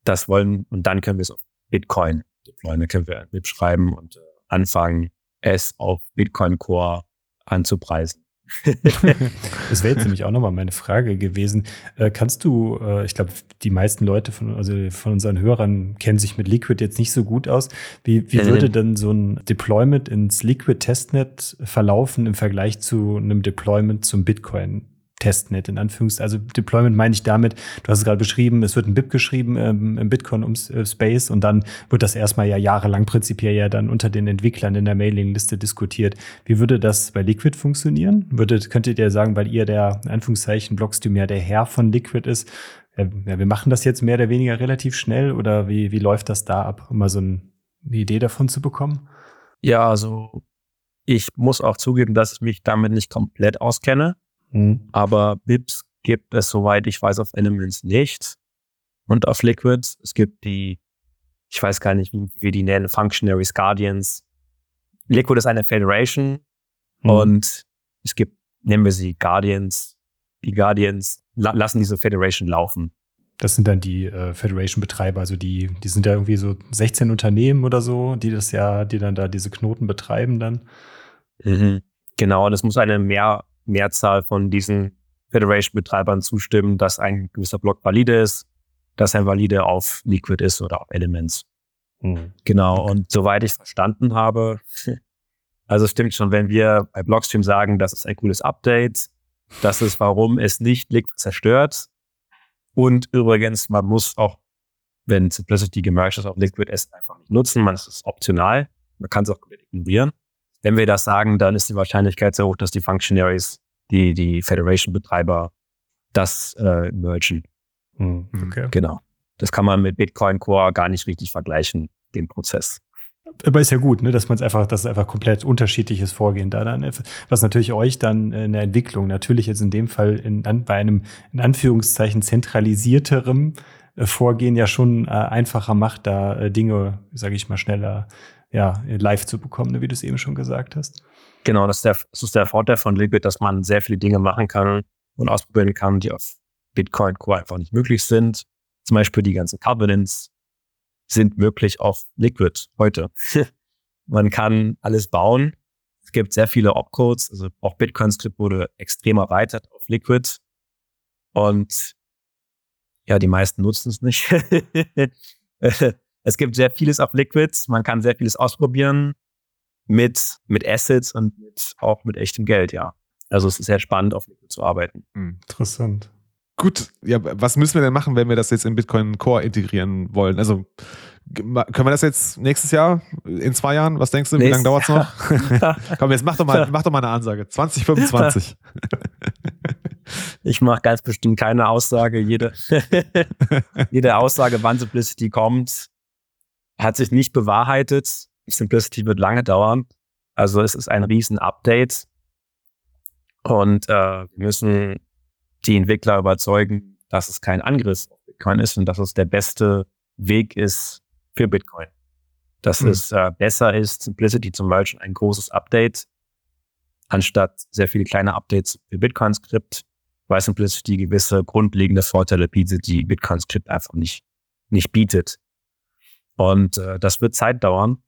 das wollen, und dann können wir es auf Bitcoin deployen. Dann können wir ein BIP schreiben und äh, anfangen, es auf Bitcoin Core anzupreisen. das wäre jetzt nämlich auch nochmal meine Frage gewesen. Äh, kannst du, äh, ich glaube, die meisten Leute von, also von unseren Hörern kennen sich mit Liquid jetzt nicht so gut aus. Wie, wie würde denn so ein Deployment ins Liquid Testnet verlaufen im Vergleich zu einem Deployment zum Bitcoin Testnet in Anführungszeichen. Also Deployment meine ich damit, du hast es gerade beschrieben, es wird ein BIP geschrieben ähm, im Bitcoin um äh, Space und dann wird das erstmal ja jahrelang prinzipiell ja dann unter den Entwicklern in der Mailingliste diskutiert. Wie würde das bei Liquid funktionieren? Würdet, könntet ihr sagen, weil ihr der in Anführungszeichen Blockstream ja der Herr von Liquid ist, ja, wir machen das jetzt mehr oder weniger relativ schnell oder wie, wie läuft das da ab, um mal so ein, eine Idee davon zu bekommen? Ja, also ich muss auch zugeben, dass ich mich damit nicht komplett auskenne. Mhm. Aber BIPs gibt es, soweit ich weiß, auf Elements nicht. Und auf Liquid, es gibt die, ich weiß gar nicht, wie wir die nennen, Functionaries Guardians. Liquid ist eine Federation mhm. und es gibt, nennen wir sie Guardians. Die Guardians la lassen diese Federation laufen. Das sind dann die äh, Federation-Betreiber, also die, die sind ja irgendwie so 16 Unternehmen oder so, die das ja, die dann da diese Knoten betreiben dann. Mhm. Genau, und es muss eine mehr Mehrzahl von diesen Federation-Betreibern zustimmen, dass ein gewisser Block valide ist, dass er valide auf Liquid ist oder auf Elements. Mhm. Genau. Und soweit ich verstanden habe, also stimmt schon, wenn wir bei Blockstream sagen, das ist ein cooles Update, das ist, warum es nicht Liquid zerstört. Und übrigens, man muss auch, wenn Simplicity gemerged ist auf Liquid, es einfach nicht nutzen. Man ist optional. Man kann es auch komplett ignorieren. Wenn wir das sagen, dann ist die Wahrscheinlichkeit sehr hoch, dass die Functionaries, die, die Federation-Betreiber, das äh, mergen. Hm, okay. Genau. Das kann man mit Bitcoin Core gar nicht richtig vergleichen, den Prozess. Aber ist ja gut, ne, dass man es einfach, dass es einfach komplett unterschiedliches Vorgehen da dann, was natürlich euch dann in der Entwicklung natürlich jetzt in dem Fall in, bei einem in Anführungszeichen zentralisierterem äh, Vorgehen ja schon äh, einfacher macht, da äh, Dinge, sage ich mal, schneller ja, live zu bekommen, ne, wie du es eben schon gesagt hast. Genau, das ist, der, das ist der Vorteil von Liquid, dass man sehr viele Dinge machen kann und ausprobieren kann, die auf Bitcoin Core einfach nicht möglich sind. Zum Beispiel die ganzen Covenants sind möglich auf Liquid heute. man kann alles bauen. Es gibt sehr viele Opcodes, also auch Bitcoin Script wurde extrem erweitert auf Liquid. Und ja, die meisten nutzen es nicht. Es gibt sehr vieles auf Liquids. Man kann sehr vieles ausprobieren mit, mit Assets und mit, auch mit echtem Geld, ja. Also es ist sehr spannend, auf Liquid zu arbeiten. Hm, interessant. Gut, ja, was müssen wir denn machen, wenn wir das jetzt in Bitcoin Core integrieren wollen? Also können wir das jetzt nächstes Jahr, in zwei Jahren? Was denkst du, wie lange dauert es noch? Komm, jetzt mach doch, mal, mach doch mal eine Ansage. 2025. ich mache ganz bestimmt keine Aussage. Jede, jede Aussage, wann Simplicity kommt, hat sich nicht bewahrheitet. Simplicity wird lange dauern. Also es ist ein Riesen-Update. Und äh, wir müssen die Entwickler überzeugen, dass es kein Angriff auf Bitcoin ist und dass es der beste Weg ist für Bitcoin. Dass mhm. es äh, besser ist, Simplicity zum Beispiel ein großes Update, anstatt sehr viele kleine Updates für Bitcoin-Skript, weil Simplicity gewisse grundlegende Vorteile bietet, die Bitcoin-Skript einfach nicht, nicht bietet. Und äh, das wird Zeit dauern.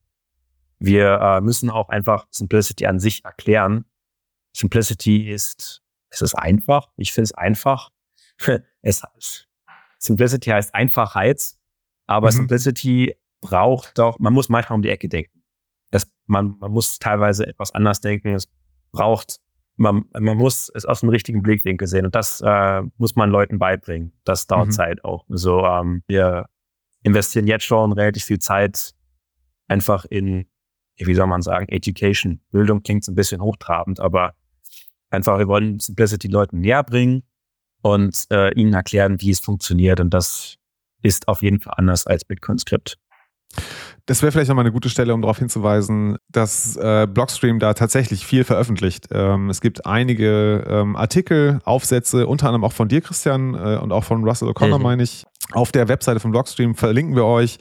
Wir äh, müssen auch einfach Simplicity an sich erklären. Simplicity ist, es ist einfach. Ich finde es einfach. es, Simplicity heißt Einfachheit, aber mhm. Simplicity braucht doch, man muss manchmal um die Ecke denken. Es, man, man muss teilweise etwas anders denken. Es braucht, man, man muss es aus dem richtigen Blickwinkel sehen. Und das äh, muss man Leuten beibringen. Das dauert mhm. Zeit auch. So, ähm, wir investieren jetzt schon relativ viel Zeit einfach in, wie soll man sagen, Education. Bildung klingt so ein bisschen hochtrabend, aber einfach, wir wollen Simplicity Leuten näher bringen und äh, ihnen erklären, wie es funktioniert. Und das ist auf jeden Fall anders als Bitcoin-Skript. Das wäre vielleicht nochmal eine gute Stelle, um darauf hinzuweisen, dass äh, Blockstream da tatsächlich viel veröffentlicht. Ähm, es gibt einige ähm, Artikel, Aufsätze, unter anderem auch von dir, Christian, äh, und auch von Russell O'Connor, mhm. meine ich. Auf der Webseite von Blockstream verlinken wir euch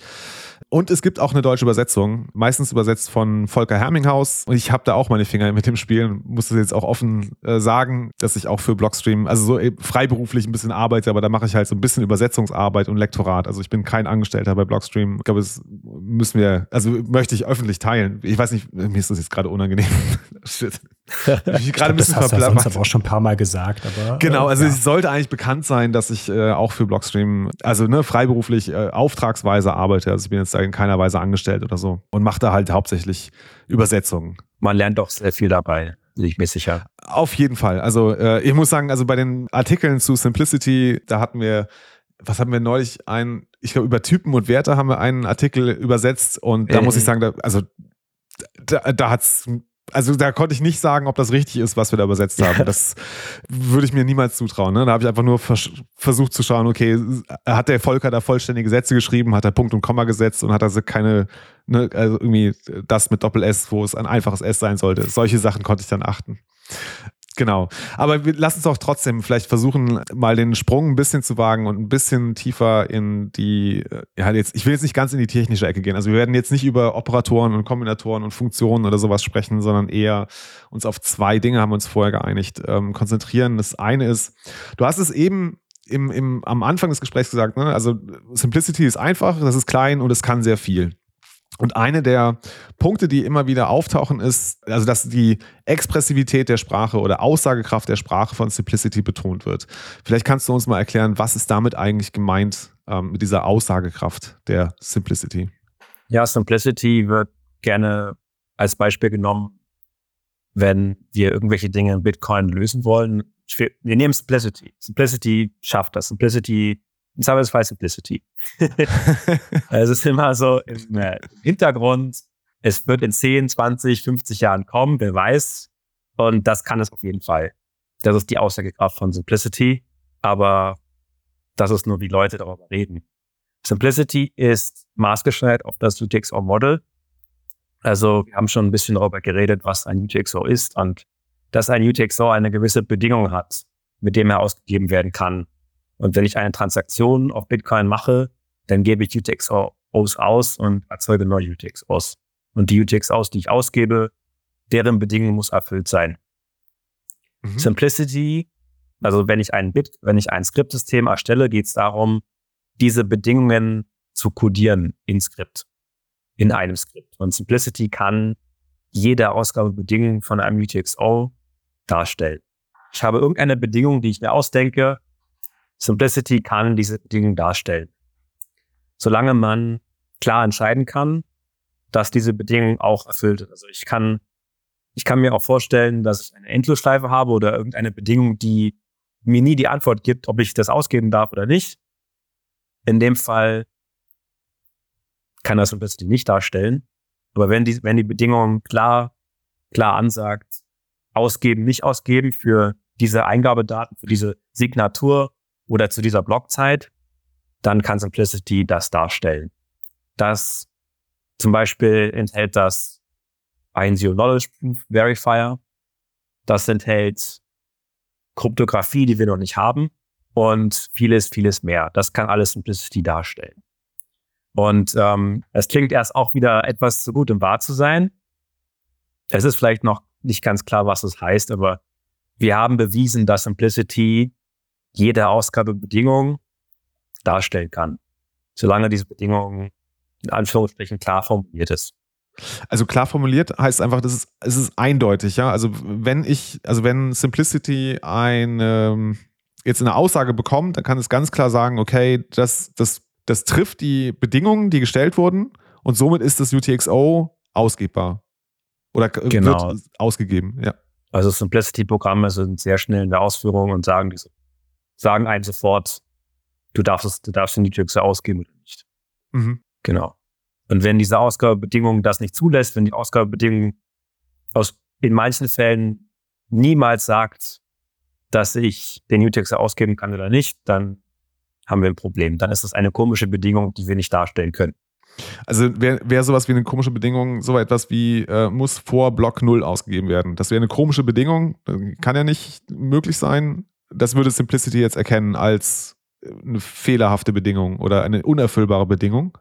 und es gibt auch eine deutsche Übersetzung, meistens übersetzt von Volker Herminghaus. Und ich habe da auch meine Finger mit dem Spiel, muss das jetzt auch offen äh, sagen, dass ich auch für Blockstream, also so freiberuflich ein bisschen arbeite, aber da mache ich halt so ein bisschen Übersetzungsarbeit und Lektorat. Also ich bin kein Angestellter bei Blockstream. Ich glaube, das müssen wir, also möchte ich öffentlich teilen. Ich weiß nicht, mir ist das jetzt gerade unangenehm. Shit. Ich gerade ein bisschen das hast du ja sonst aber auch schon ein paar Mal gesagt. Aber, genau, also ja. es sollte eigentlich bekannt sein, dass ich äh, auch für Blockstream, also ne, freiberuflich, äh, auftragsweise arbeite. Also ich bin jetzt da in keiner Weise angestellt oder so und mache da halt hauptsächlich Übersetzungen. Man lernt doch sehr viel dabei. Bin ich mir sicher. Auf jeden Fall. Also äh, ich muss sagen, also bei den Artikeln zu Simplicity, da hatten wir was haben wir neulich ein, ich glaube, über Typen und Werte haben wir einen Artikel übersetzt und da äh, muss ich sagen, da, also da, da hat es also da konnte ich nicht sagen, ob das richtig ist, was wir da übersetzt haben. Das würde ich mir niemals zutrauen. Ne? Da habe ich einfach nur vers versucht zu schauen, okay, hat der Volker da vollständige Sätze geschrieben, hat er Punkt und Komma gesetzt und hat also keine, ne, also irgendwie das mit Doppel S, wo es ein einfaches S sein sollte. Solche Sachen konnte ich dann achten. Genau. Aber lass uns doch trotzdem vielleicht versuchen, mal den Sprung ein bisschen zu wagen und ein bisschen tiefer in die, äh, ja, jetzt, ich will jetzt nicht ganz in die technische Ecke gehen. Also wir werden jetzt nicht über Operatoren und Kombinatoren und Funktionen oder sowas sprechen, sondern eher uns auf zwei Dinge haben wir uns vorher geeinigt, ähm, konzentrieren. Das eine ist, du hast es eben im, im, am Anfang des Gesprächs gesagt, ne? also Simplicity ist einfach, das ist klein und es kann sehr viel. Und eine der Punkte, die immer wieder auftauchen, ist, also dass die Expressivität der Sprache oder Aussagekraft der Sprache von Simplicity betont wird. Vielleicht kannst du uns mal erklären, was ist damit eigentlich gemeint ähm, mit dieser Aussagekraft der Simplicity? Ja, Simplicity wird gerne als Beispiel genommen, wenn wir irgendwelche Dinge in Bitcoin lösen wollen. Wir nehmen Simplicity. Simplicity schafft das. Simplicity im Zweifelsfall Simplicity. es ist immer so im äh, Hintergrund. Es wird in 10, 20, 50 Jahren kommen, wer weiß. Und das kann es auf jeden Fall. Das ist die Aussagekraft von Simplicity. Aber das ist nur, wie Leute darüber reden. Simplicity ist maßgeschneidert auf das UTXO-Model. Also wir haben schon ein bisschen darüber geredet, was ein UTXO ist und dass ein UTXO eine gewisse Bedingung hat, mit dem er ausgegeben werden kann. Und wenn ich eine Transaktion auf Bitcoin mache, dann gebe ich UTXOs aus und erzeuge neue UTXOs. Und die UTXOs, die ich ausgebe, deren Bedingung muss erfüllt sein. Mhm. Simplicity, also wenn ich ein Bit, wenn ich ein Skriptsystem erstelle, geht es darum, diese Bedingungen zu codieren in Skript, in einem Skript. Und Simplicity kann jede Ausgabebedingung von einem UTXO darstellen. Ich habe irgendeine Bedingung, die ich mir ausdenke, Simplicity kann diese Dinge darstellen. Solange man klar entscheiden kann, dass diese Bedingung auch erfüllt ist. Also ich kann, ich kann mir auch vorstellen, dass ich eine Endlosschleife habe oder irgendeine Bedingung, die mir nie die Antwort gibt, ob ich das ausgeben darf oder nicht. In dem Fall kann das Simplicity nicht darstellen. Aber wenn die, wenn die Bedingung klar, klar ansagt, ausgeben, nicht ausgeben für diese Eingabedaten, für diese Signatur, oder zu dieser Blockzeit, dann kann Simplicity das darstellen. Das zum Beispiel enthält das ein Zero Knowledge Proof Verifier. Das enthält Kryptographie, die wir noch nicht haben und vieles, vieles mehr. Das kann alles Simplicity darstellen. Und ähm, es klingt erst auch wieder etwas zu gut, um wahr zu sein. Es ist vielleicht noch nicht ganz klar, was das heißt, aber wir haben bewiesen, dass Simplicity jede Ausgabebedingung darstellen kann, solange diese Bedingung in Anführungsstrichen klar formuliert ist. Also klar formuliert heißt einfach, das ist, es ist eindeutig, ja. Also wenn ich, also wenn Simplicity eine, jetzt eine Aussage bekommt, dann kann es ganz klar sagen, okay, das, das, das trifft die Bedingungen, die gestellt wurden und somit ist das UTXO ausgebbar. Oder Genau. wird ausgegeben, ja. Also Simplicity-Programme sind sehr schnell in der Ausführung und sagen, die, sagen einem sofort, du darfst es, du darfst den UTXO ausgeben oder nicht. Mhm. Genau. Und wenn diese Ausgabebedingung das nicht zulässt, wenn die Ausgabebedingung aus, in manchen Fällen niemals sagt, dass ich den UTXO ausgeben kann oder nicht, dann haben wir ein Problem. Dann ist das eine komische Bedingung, die wir nicht darstellen können. Also wäre wär sowas wie eine komische Bedingung, so etwas wie äh, muss vor Block 0 ausgegeben werden. Das wäre eine komische Bedingung, kann ja nicht möglich sein. Das würde Simplicity jetzt erkennen als eine fehlerhafte Bedingung oder eine unerfüllbare Bedingung.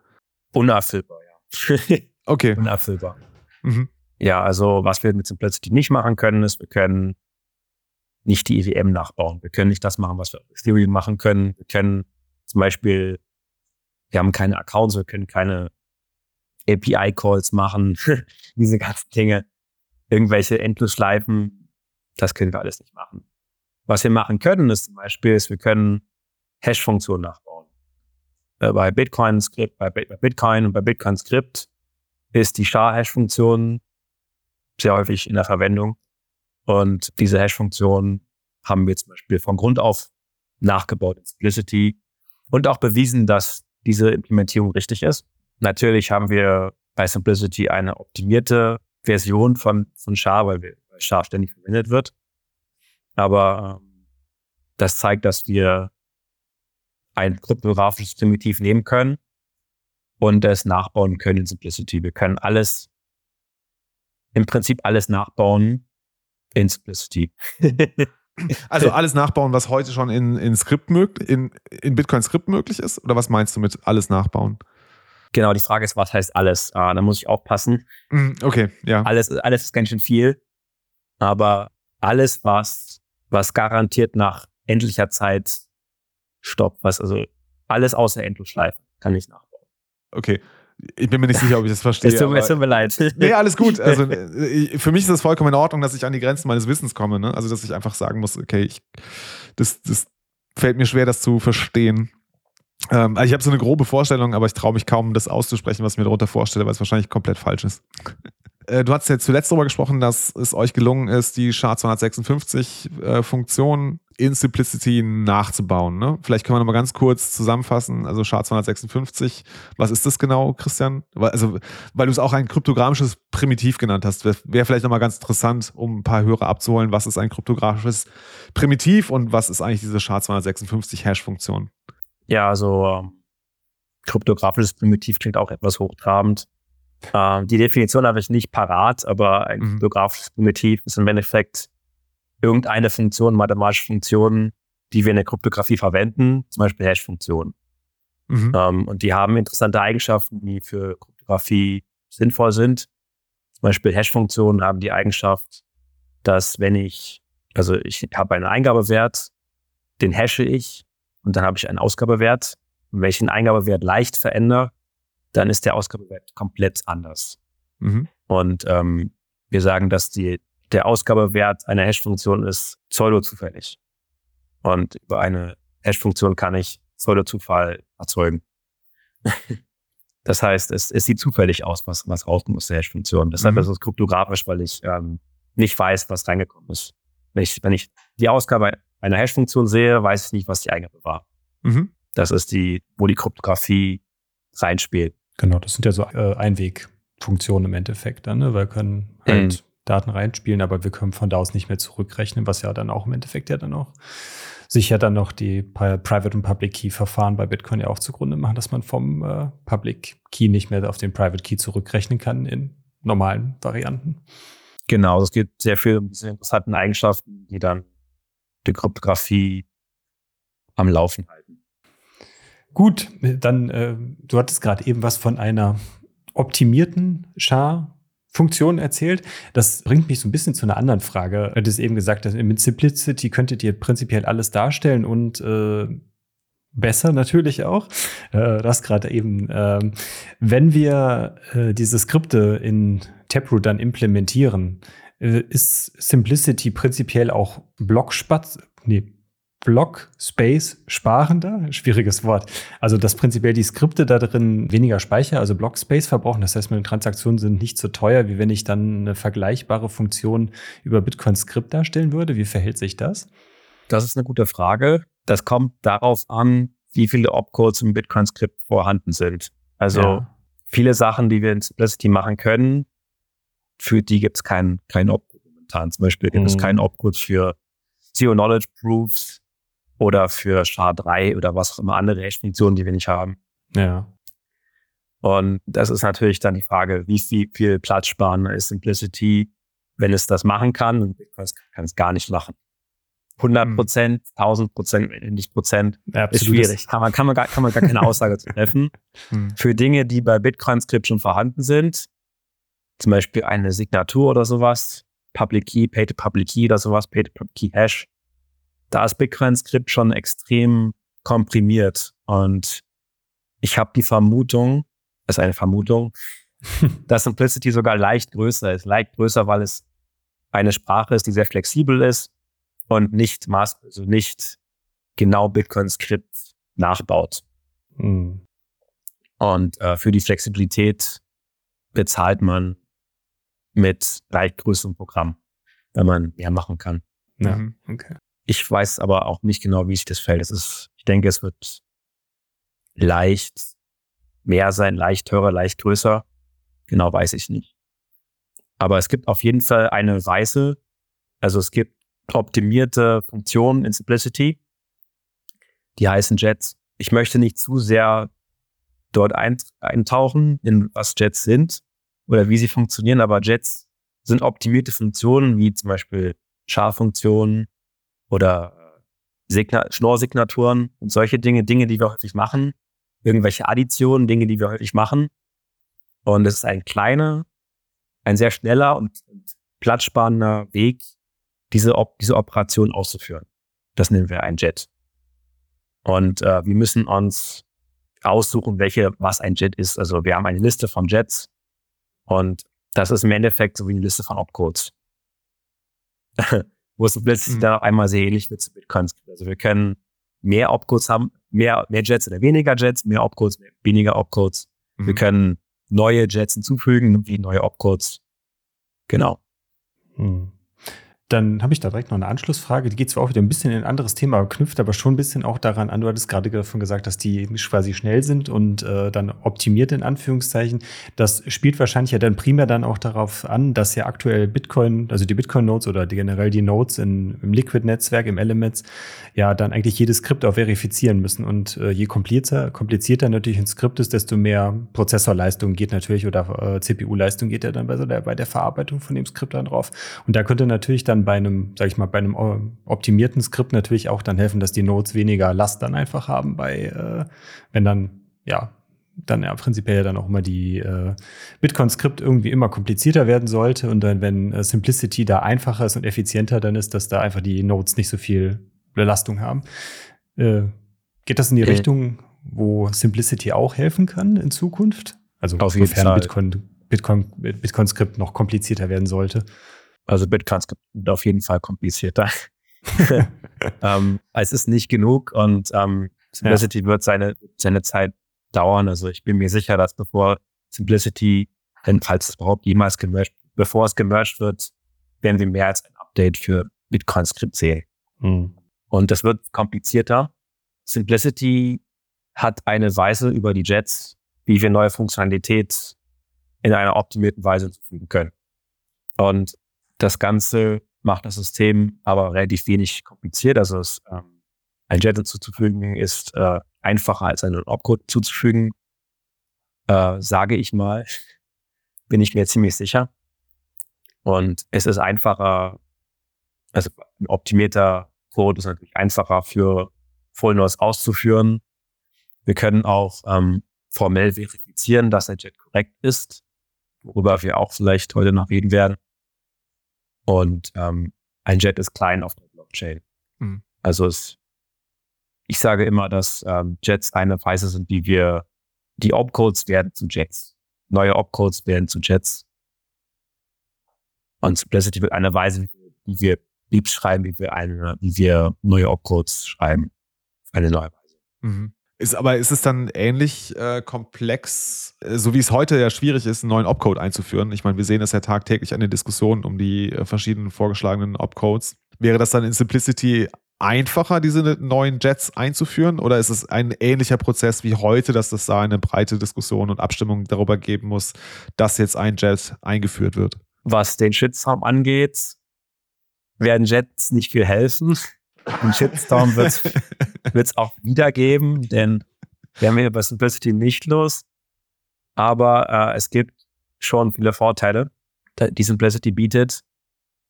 Unerfüllbar, ja. Okay. Unerfüllbar. Mhm. Ja, also was wir mit Simplicity nicht machen können, ist, wir können nicht die EWM nachbauen. Wir können nicht das machen, was wir auf Ethereum machen können. Wir können zum Beispiel, wir haben keine Accounts, wir können keine API-Calls machen, diese ganzen Dinge, irgendwelche Endlosschleifen, das können wir alles nicht machen. Was wir machen können, ist zum Beispiel, ist, wir können Hash-Funktionen nachbauen. Äh, bei Bitcoin Script, bei, Bitcoin und bei Bitcoin Script ist die SHA-Hash-Funktion sehr häufig in der Verwendung. Und diese Hash-Funktion haben wir zum Beispiel von Grund auf nachgebaut in Simplicity und auch bewiesen, dass diese Implementierung richtig ist. Natürlich haben wir bei Simplicity eine optimierte Version von, von SHA, weil, wir, SHA ständig verwendet wird. Aber ähm, das zeigt, dass wir ein kryptografisches Primitiv nehmen können und es nachbauen können in Simplicity. Wir können alles, im Prinzip alles nachbauen in Simplicity. Also alles nachbauen, was heute schon in, in Skript möglich, in, in Bitcoin Skript möglich ist? Oder was meinst du mit alles nachbauen? Genau, die Frage ist, was heißt alles? Ah, da muss ich aufpassen. Mhm, Okay, ja. Alles, alles ist ganz schön viel. Aber alles, was, was garantiert nach endlicher Zeit stoppt, was also alles außer Endlosschleifen kann ich nachbauen. Okay. Ich bin mir nicht sicher, ob ich das verstehe. Es tut, mir- es tut mir leid. Nee, alles gut. Also äh, für mich ist das vollkommen in Ordnung, dass ich an die Grenzen meines Wissens komme. Ne? Also dass ich einfach sagen muss, okay, ich, das, das fällt mir schwer, das zu verstehen. Ähm, also ich habe so eine grobe Vorstellung, aber ich traue mich kaum, das auszusprechen, was ich mir darunter vorstelle, weil es wahrscheinlich komplett falsch ist. Äh, Du hast ja zuletzt darüber gesprochen, dass es euch gelungen ist, die SHA-256-Funktion in Simplicity nachzubauen. Ne? Vielleicht können wir noch mal ganz kurz zusammenfassen. Also SHA-256, was ist das genau, Christian? Also, weil du es auch ein kryptografisches Primitiv genannt hast, wäre wär vielleicht noch mal ganz interessant, um ein paar Hörer abzuholen, was ist ein kryptografisches Primitiv und was ist eigentlich diese SHA-256-Hash-Funktion? Ja, also ähm, kryptografisches Primitiv klingt auch etwas hochtrabend. Ähm, die Definition habe ich nicht parat, aber ein Mhm. kryptografisches Primitiv ist im Endeffekt irgendeine Funktion, mathematische Funktion, die wir in der Kryptographie verwenden, zum Beispiel Hash-Funktionen. Mhm. Ähm, und die haben interessante Eigenschaften, die für Kryptographie sinnvoll sind. Zum Beispiel Hash-Funktionen haben die Eigenschaft, dass wenn ich, also ich habe einen Eingabewert, den hashe ich und dann habe ich einen Ausgabewert. Und wenn ich den Eingabewert leicht verändere, dann ist der Ausgabewert komplett anders. Mhm. Und ähm, wir sagen, dass die, der Ausgabewert einer Hash-Funktion ist pseudo-zufällig. Und über eine Hash-Funktion kann ich Pseudo-Zufall erzeugen. das heißt, es, es sieht zufällig aus, was, was rauskommt aus der Hash-Funktion. Deshalb Mhm. ist es kryptografisch, weil ich ähm, nicht weiß, was reingekommen ist. Wenn ich, wenn ich die Ausgabe einer Hash-Funktion sehe, weiß ich nicht, was die Eingabe war. Mhm. Das ist die, wo die Kryptographie reinspielt. Genau, das sind ja so äh, Einwegfunktionen im Endeffekt dann, ne? Wir können halt Mhm. Daten reinspielen, aber wir können von da aus nicht mehr zurückrechnen, was ja dann auch im Endeffekt ja dann auch sich ja dann noch die Pri- Private und Public Key Verfahren bei Bitcoin ja auch zugrunde machen, dass man vom äh, Public Key nicht mehr auf den Private Key zurückrechnen kann in normalen Varianten. Genau, es geht sehr viel um diese interessanten Eigenschaften, die dann die Kryptographie am Laufen halten. Gut, dann, äh, du hattest gerade eben was von einer optimierten SHA-Funktion erzählt. Das bringt mich so ein bisschen zu einer anderen Frage. Du hattest eben gesagt, dass mit Simplicity könntet ihr prinzipiell alles darstellen und äh, besser natürlich auch. Äh, das gerade eben. Ähm, wenn wir äh, diese Skripte in Taproot dann implementieren, äh, ist Simplicity prinzipiell auch Blockspatz, nee, Block Space sparender, schwieriges Wort. Also dass prinzipiell die Skripte da drin weniger Speicher, also Block Space verbrauchen. Das heißt, meine Transaktionen sind nicht so teuer, wie wenn ich dann eine vergleichbare Funktion über Bitcoin Skript darstellen würde. Wie verhält sich das? Das ist eine gute Frage. Das kommt darauf an, wie viele Opcodes im Bitcoin Skript vorhanden sind. Also ja. viele Sachen, die wir in Simplicity machen können, für die gibt es keinen kein Opcode momentan. Zum Beispiel gibt mhm. es keinen Opcode für Zero Knowledge Proofs oder für SHA-3 oder was auch immer andere Hash-Funktionen, die wir nicht haben. Ja. Und das ist natürlich dann die Frage, wie viel, viel Platz sparen ist Simplicity, wenn es das machen kann und Bitcoin kann es gar nicht machen. 100 hm. Prozent, 1000 Prozent, nicht Prozent, ja, ist schwierig. Kann man, kann man gar, kann man gar keine Aussage treffen. Hm. Für Dinge, die bei Bitcoin-Script schon vorhanden sind, zum Beispiel eine Signatur oder sowas, Public Key, Pay to Public Key oder sowas, Pay to Public Key Hash, da ist Bitcoin-Skript schon extrem komprimiert. Und ich habe die Vermutung, das ist eine Vermutung, dass Simplicity sogar leicht größer ist. Leicht größer, weil es eine Sprache ist, die sehr flexibel ist und nicht maß, also nicht genau Bitcoin-Skript nachbaut. Mhm. Und äh, für die Flexibilität bezahlt man mit leicht größerem Programm, wenn man mehr machen kann. Ja, mhm. okay. Ich weiß aber auch nicht genau, wie sich das fällt. Es ist, ich denke, es wird leicht mehr sein, leicht teurer, leicht größer. Genau weiß ich nicht. Aber es gibt auf jeden Fall eine Weise, also es gibt optimierte Funktionen in Simplicity, die heißen Jets. Ich möchte nicht zu sehr dort eintauchen, in was Jets sind oder wie sie funktionieren, aber Jets sind optimierte Funktionen, wie zum Beispiel Char-Funktionen oder Signa Schnorrsignaturen und solche Dinge, Dinge, die wir häufig machen, irgendwelche Additionen, Dinge, die wir häufig machen. Und es ist ein kleiner, ein sehr schneller und platzsparender Weg, diese, Op diese Operation auszuführen. Das nennen wir ein Jet. Und äh, wir müssen uns aussuchen, welche, was ein Jet ist. Also wir haben eine Liste von Jets und das ist im Endeffekt so wie eine Liste von Opcodes. wo es plötzlich mhm. dann auch einmal sehr ähnlich wird zu Bitcoin. Also wir können mehr Opcodes haben, mehr, mehr Jets oder weniger Jets, mehr Opcodes, mehr, weniger Opcodes. Mhm. Wir können neue Jets hinzufügen, wie neue Opcodes. Genau. Mhm. Dann habe ich da direkt noch eine Anschlussfrage. Die geht zwar auch wieder ein bisschen in ein anderes Thema, knüpft aber schon ein bisschen auch daran an. Du hattest gerade davon gesagt, dass die quasi schnell sind und äh, dann optimiert in Anführungszeichen. Das spielt wahrscheinlich ja dann primär dann auch darauf an, dass ja aktuell Bitcoin, also die Bitcoin-Nodes oder die, generell die Nodes in, im Liquid-Netzwerk, im Elements, ja dann eigentlich jedes Skript auch verifizieren müssen. Und äh, je komplizierter, komplizierter natürlich ein Skript ist, desto mehr Prozessorleistung geht natürlich oder äh, CPU-Leistung geht ja dann bei, so der, bei der Verarbeitung von dem Skript dann drauf. Und da könnte natürlich dann dann bei einem, sag ich mal, bei einem äh, optimierten Skript natürlich auch dann helfen, dass die Nodes weniger Last dann einfach haben bei, äh, wenn dann, ja, dann ja prinzipiell dann auch immer die äh, Bitcoin-Skript irgendwie immer komplizierter werden sollte und dann, wenn äh, Simplicity da einfacher ist und effizienter, dann ist, dass da einfach die Nodes nicht so viel Belastung haben. Äh, geht das in die äh. Richtung, wo Simplicity auch helfen kann in Zukunft? Also Auf Fall. Bitcoin, Bitcoin, Bitcoin-Skript noch komplizierter werden sollte. Also Bitcoins gibt auf jeden Fall komplizierter. ähm, es ist nicht genug und ähm, Simplicity ja. wird seine, seine Zeit dauern. Also ich bin mir sicher, dass bevor Simplicity, falls es überhaupt jemals gemerged, bevor es gemerged wird, werden wir mehr als ein Update für Bitcoin-Skript sehen. Hm. Und das wird komplizierter. Simplicity hat eine Weise über die Jets, wie wir neue Funktionalität in einer optimierten Weise hinzufügen können. Und das Ganze macht das System aber relativ wenig kompliziert. Also es, ähm, ein Jet hinzuzufügen ist äh, einfacher als einen Opcode zuzufügen, äh, sage ich mal. Bin ich mir ziemlich sicher. Und es ist einfacher, also ein optimierter Code ist natürlich einfacher für Full Nodes auszuführen. Wir können auch ähm, formell verifizieren, dass der Jet korrekt ist, worüber wir auch vielleicht heute noch reden werden. Und ähm, ein Jet ist klein auf der Blockchain. Mhm. Also es ich sage immer, dass ähm, Jets eine Weise sind, wie wir die Opcodes werden zu Jets. Neue Opcodes werden zu Jets. Und Simplicity wird eine Weise, wie wir Beeps schreiben, wie wir eine, wie wir neue Opcodes schreiben. Eine neue Weise. Mhm. Ist, aber ist es dann ähnlich äh, komplex, äh, so wie es heute ja schwierig ist, einen neuen Opcode einzuführen? Ich meine, wir sehen das ja tagtäglich an den Diskussionen um die äh, verschiedenen vorgeschlagenen Opcodes. Wäre das dann in Simplicity einfacher, diese neuen Jets einzuführen? Oder ist es ein ähnlicher Prozess wie heute, dass es da eine breite Diskussion und Abstimmung darüber geben muss, dass jetzt ein Jet eingeführt wird? Was den Shitstorm angeht, werden Jets nicht viel helfen. Den Shitstorm wird es auch wieder geben, denn wir haben hier bei Simplicity nicht los. Aber äh, es gibt schon viele Vorteile, die Simplicity bietet.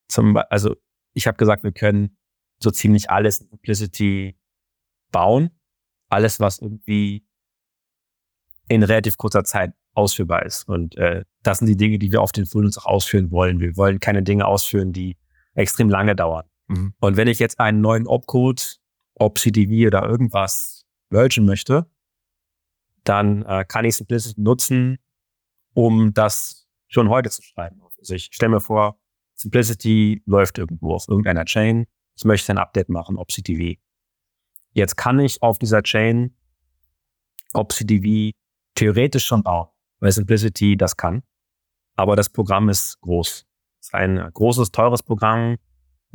Zum, also ich habe gesagt, wir können so ziemlich alles in Simplicity bauen. Alles, was irgendwie in relativ kurzer Zeit ausführbar ist. Und äh, das sind die Dinge, die wir auf den Full auch ausführen wollen. Wir wollen keine Dinge ausführen, die extrem lange dauern. Mhm. Und wenn ich jetzt einen neuen Opcode, OpCDV oder irgendwas mergen möchte, dann äh, kann ich Simplicity nutzen, um das schon heute zu schreiben. Also ich stelle mir vor, Simplicity läuft irgendwo auf irgendeiner Chain. Ich möchte ein Update machen, OpCDV. Jetzt kann ich auf dieser Chain OpCDV theoretisch schon bauen, weil Simplicity das kann. Aber das Programm ist groß. Es ist ein großes, teures Programm,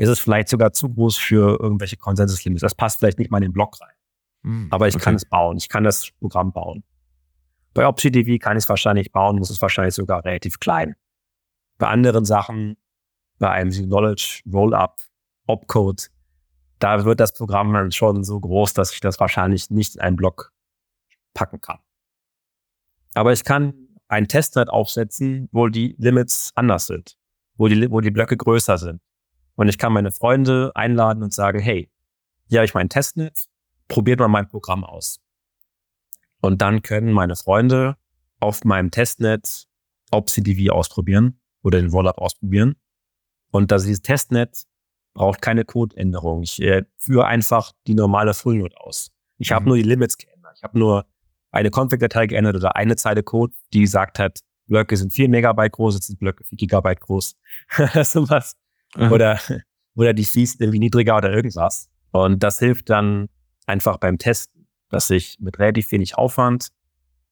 ist es vielleicht sogar zu groß für irgendwelche Konsensuslimits. Das passt vielleicht nicht mal in den Block rein. Mm, Aber ich okay. kann es bauen. Ich kann das Programm bauen. Bei OpsiDV kann ich es wahrscheinlich bauen, muss es wahrscheinlich sogar relativ klein. Bei anderen Sachen, bei einem Knowledge Rollup, Opcode, da wird das Programm dann schon so groß, dass ich das wahrscheinlich nicht in einen Block packen kann. Aber ich kann ein Testnet aufsetzen, wo die Limits anders sind, wo die, wo die Blöcke größer sind. Und ich kann meine Freunde einladen und sagen, hey, hier habe ich mein Testnet, probiert mal mein Programm aus. Und dann können meine Freunde auf meinem Testnet OpsiDV ausprobieren oder den Rollup ausprobieren. Und dass dieses Testnet braucht keine Codeänderung. Ich äh, führe einfach die normale Fullnode aus. Ich mhm. habe nur die Limits geändert. Ich habe nur eine Config-Datei geändert oder eine Zeile Code, die gesagt hat, Blöcke sind 4 Megabyte groß, jetzt sind Blöcke 4 Gigabyte groß. so Mhm. Oder, oder die fließt irgendwie niedriger oder irgendwas. Und das hilft dann einfach beim Testen, dass ich mit relativ wenig Aufwand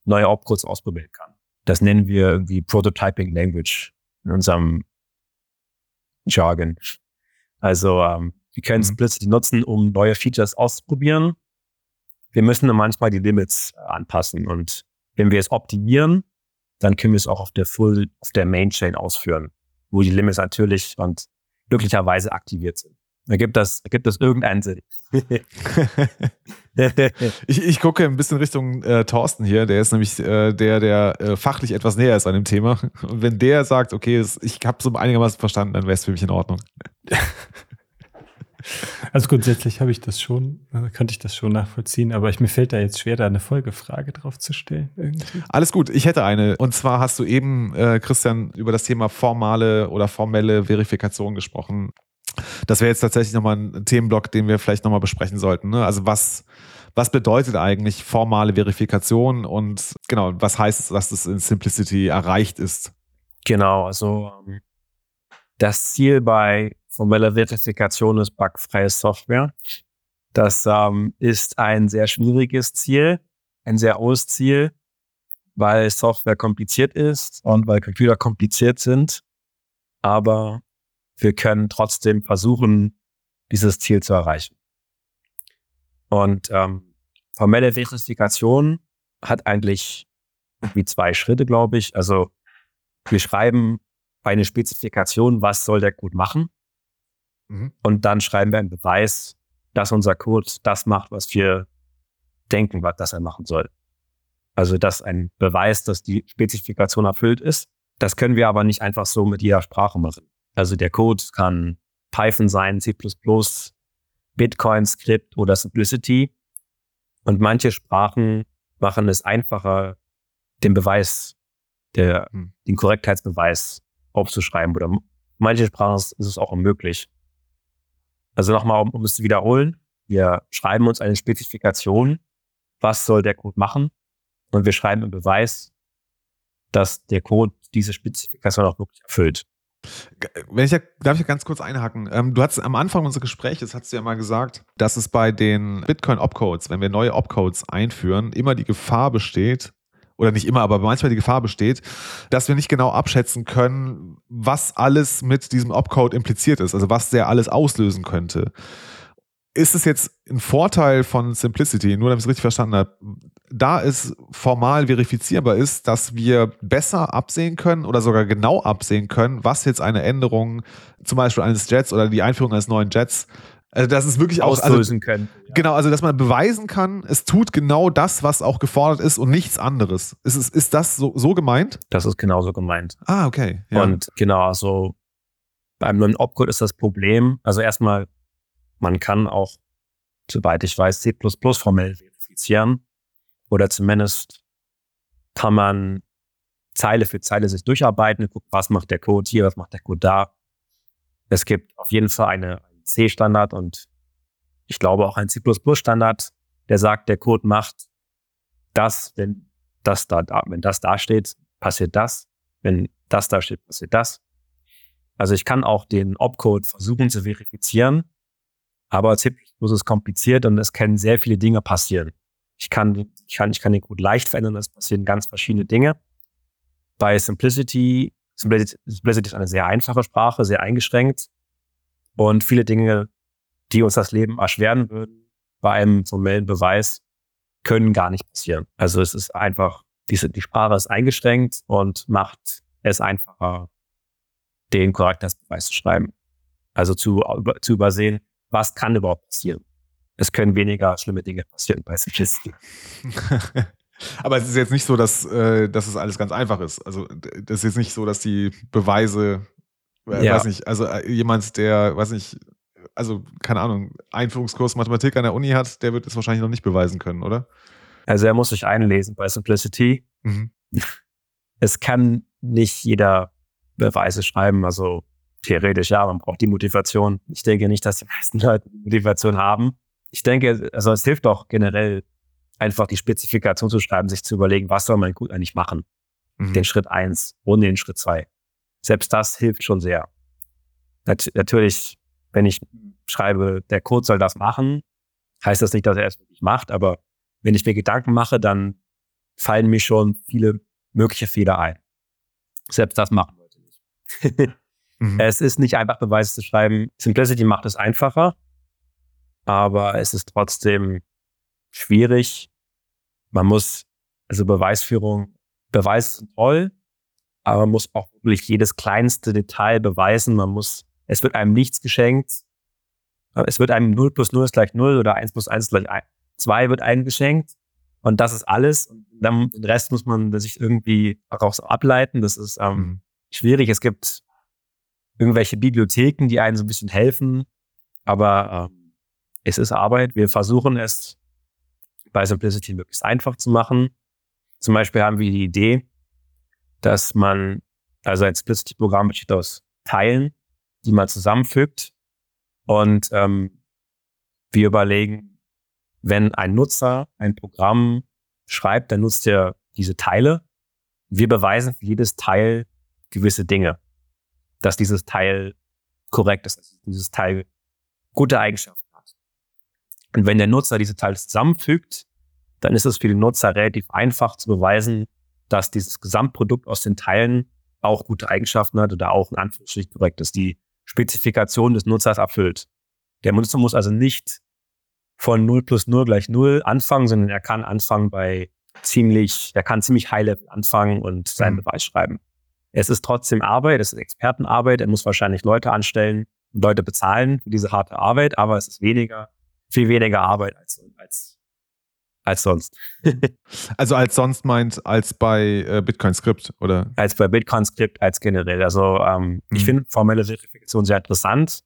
neue Opcodes ausprobieren kann. Das nennen wir irgendwie Prototyping Language in unserem Jargon. Also ähm, wir können es mhm. plötzlich nutzen, um neue Features auszuprobieren. Wir müssen dann manchmal die Limits äh, anpassen und wenn wir es optimieren, dann können wir es auch auf der Full, auf der Main Chain ausführen, wo die Limits natürlich und glücklicherweise aktiviert sind. Ergibt das, ergibt das irgendeinen Sinn? ich, ich gucke ein bisschen Richtung äh, Thorsten hier, der ist nämlich äh, der, der äh, fachlich etwas näher ist an dem Thema. Und wenn der sagt, okay, ich habe so einigermaßen verstanden, dann wäre es für mich in Ordnung. Also grundsätzlich habe ich das schon, äh, könnte ich das schon nachvollziehen, aber ich, mir fällt da jetzt schwer, da eine Folgefrage drauf zu stellen. Irgendwie. Alles gut, ich hätte eine. Und zwar hast du eben, äh, Christian, über das Thema formale oder formelle Verifikation gesprochen. Das wäre jetzt tatsächlich nochmal ein Themenblock, den wir vielleicht nochmal besprechen sollten. Ne? Also was, was bedeutet eigentlich formale Verifikation und genau, was heißt es, dass es in Simplicity erreicht ist? Genau, also ähm, das Ziel bei formeller Verifikation ist bugfreie Software. Das ähm, ist ein sehr schwieriges Ziel, ein sehr hohes Ziel, weil Software kompliziert ist und weil Computer kompliziert sind. Aber wir können trotzdem versuchen, dieses Ziel zu erreichen. Und ähm, formelle Verifikation hat eigentlich wie zwei Schritte, glaube ich. Also wir schreiben eine Spezifikation, was soll der Code machen. Mhm. Und dann schreiben wir einen Beweis, dass unser Code das macht, was wir denken, was dass er machen soll. Also dass ein Beweis, dass die Spezifikation erfüllt ist. Das können wir aber nicht einfach so mit jeder Sprache machen. Also der Code kann Python sein, C++, Bitcoin Script oder Simplicity. Und manche Sprachen machen es einfacher, den Beweis, der, hm. den Korrektheitsbeweis aufzuschreiben. Oder manche Sprachen ist es auch unmöglich. Also nochmal, um, um es zu wiederholen. Wir schreiben uns eine Spezifikation, was soll der Code machen und wir schreiben einen Beweis, dass der Code diese Spezifikation auch wirklich erfüllt. Wenn ich ja, darf ich ganz kurz einhaken? Ähm, du hast am Anfang unseres Gesprächs, hast du ja mal gesagt, dass es bei den Bitcoin-Opcodes, wenn wir neue Opcodes einführen, immer die Gefahr besteht, oder nicht immer, aber manchmal die Gefahr besteht, dass wir nicht genau abschätzen können, was alles mit diesem Opcode impliziert ist, also was der alles auslösen könnte. Ist es jetzt ein Vorteil von Simplicity, nur damit ich es richtig verstanden habe, da es formal verifizierbar ist, dass wir besser absehen können oder sogar genau absehen können, was jetzt eine Änderung zum Beispiel eines Jets oder die Einführung eines neuen Jets also das ist wirklich auch auslösen also, können. Genau, also dass man beweisen kann, es tut genau das, was auch gefordert ist und nichts anderes. Ist, ist, ist das so, so gemeint? Das ist genauso gemeint. Ah, okay. Ja. Und genau, also beim neuen Opcode ist das Problem, also erstmal, man kann auch, soweit ich weiß, C++ formell verifizieren oder zumindest kann man Zeile für Zeile sich durcharbeiten, gucken, was macht der Code hier, was macht der Code da. Es gibt auf jeden Fall eine C-Standard und ich glaube auch ein C++-Standard, der sagt, der Code macht das, wenn das da, wenn das da steht, passiert das. Wenn das da steht, passiert das. Also ich kann auch den Opcode versuchen zu verifizieren, aber C++ ist kompliziert und es können sehr viele Dinge passieren. Ich kann, ich kann, ich kann den Code leicht verändern, es passieren ganz verschiedene Dinge. Bei Simplicity, Simplicity ist eine sehr einfache Sprache, sehr eingeschränkt. Und viele Dinge, die uns das Leben erschweren würden, bei einem formellen Beweis, können gar nicht passieren. Also es ist einfach, diese, die Sprache ist eingeschränkt und macht es einfacher, den Charaktersbeweis zu schreiben. Also zu, zu übersehen, was kann überhaupt passieren. Es können weniger schlimme Dinge passieren bei Simplicity. Aber es ist jetzt nicht so, dass, äh, dass es alles ganz einfach ist. Also das ist jetzt nicht so, dass die Beweise ja. Weiß nicht, also äh, jemand, der, weiß nicht, also keine Ahnung, Einführungskurs Mathematik an der Uni hat, der wird es wahrscheinlich noch nicht beweisen können, oder? Also er muss sich einlesen bei Simplicity. Mhm. Es kann nicht jeder Beweise schreiben, also theoretisch ja, man braucht die Motivation. Ich denke nicht, dass die meisten Leute die Motivation haben. Ich denke, also es hilft doch generell, einfach die Spezifikation zu schreiben, sich zu überlegen, was soll man gut eigentlich machen. Mhm. Den Schritt eins ohne den Schritt zwei selbst das hilft schon sehr. Nat natürlich, wenn ich schreibe, der Code soll das machen, heißt das nicht, dass er es wirklich macht, aber wenn ich mir Gedanken mache, dann fallen mir schon viele mögliche Fehler ein. Selbst das machen Leute nicht. mhm. Es ist nicht einfach, Beweise zu schreiben. Simplicity macht es einfacher, aber es ist trotzdem schwierig. Man muss, also Beweisführung, Beweise sind toll, aber man muss auch wirklich jedes kleinste Detail beweisen. Man muss, es wird einem nichts geschenkt. Es wird einem 0 plus 0 ist gleich 0 oder 1 plus 1 ist gleich 2 wird einem geschenkt. Und das ist alles. Und dann den Rest muss man sich irgendwie daraus ableiten. Das ist ähm, mhm. schwierig. Es gibt irgendwelche Bibliotheken, die einen so ein bisschen helfen. Aber ähm, es ist Arbeit. Wir versuchen es bei Simplicity möglichst einfach zu machen. Zum Beispiel haben wir die Idee, dass man, also ein Split-Programm besteht aus Teilen, die man zusammenfügt. Und ähm, wir überlegen, wenn ein Nutzer ein Programm schreibt, dann nutzt er diese Teile. Wir beweisen für jedes Teil gewisse Dinge, dass dieses Teil korrekt ist, dass dieses Teil gute Eigenschaften hat. Und wenn der Nutzer diese Teile zusammenfügt, dann ist es für den Nutzer relativ einfach zu beweisen, dass dieses Gesamtprodukt aus den Teilen auch gute Eigenschaften hat oder auch in Anführungsstrichen korrekt ist, die Spezifikation des Nutzers erfüllt. Der Nutzer muss also nicht von 0 plus 0 gleich 0 anfangen, sondern er kann anfangen bei ziemlich, er kann ziemlich high level anfangen und seinen mhm. Beweis schreiben. Es ist trotzdem Arbeit, es ist Expertenarbeit, er muss wahrscheinlich Leute anstellen und Leute bezahlen für diese harte Arbeit, aber es ist weniger, viel weniger Arbeit als, als als sonst. also als sonst meint als bei äh, Bitcoin Script, oder? Als bei Bitcoin Script, als generell. Also ähm, mhm. ich finde formelle Verifikation sehr interessant.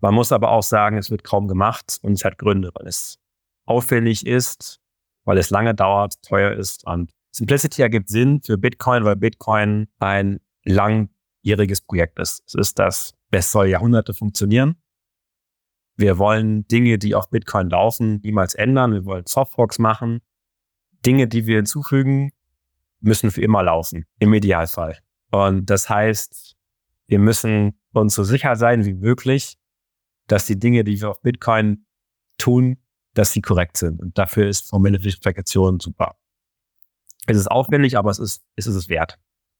Man muss aber auch sagen, es wird kaum gemacht und es hat Gründe, weil es auffällig ist, weil es lange dauert, teuer ist und Simplicity ergibt Sinn für Bitcoin, weil Bitcoin ein langjähriges Projekt ist. Es ist das, es soll Jahrhunderte funktionieren. Wir wollen Dinge, die auf Bitcoin laufen, niemals ändern. Wir wollen Softforks machen. Dinge, die wir hinzufügen, müssen für immer laufen, im Idealfall. Und das heißt, wir müssen uns so sicher sein wie möglich, dass die Dinge, die wir auf Bitcoin tun, dass sie korrekt sind. Und dafür ist formelle Verifikation super. Es ist aufwendig, aber es ist, es ist es wert.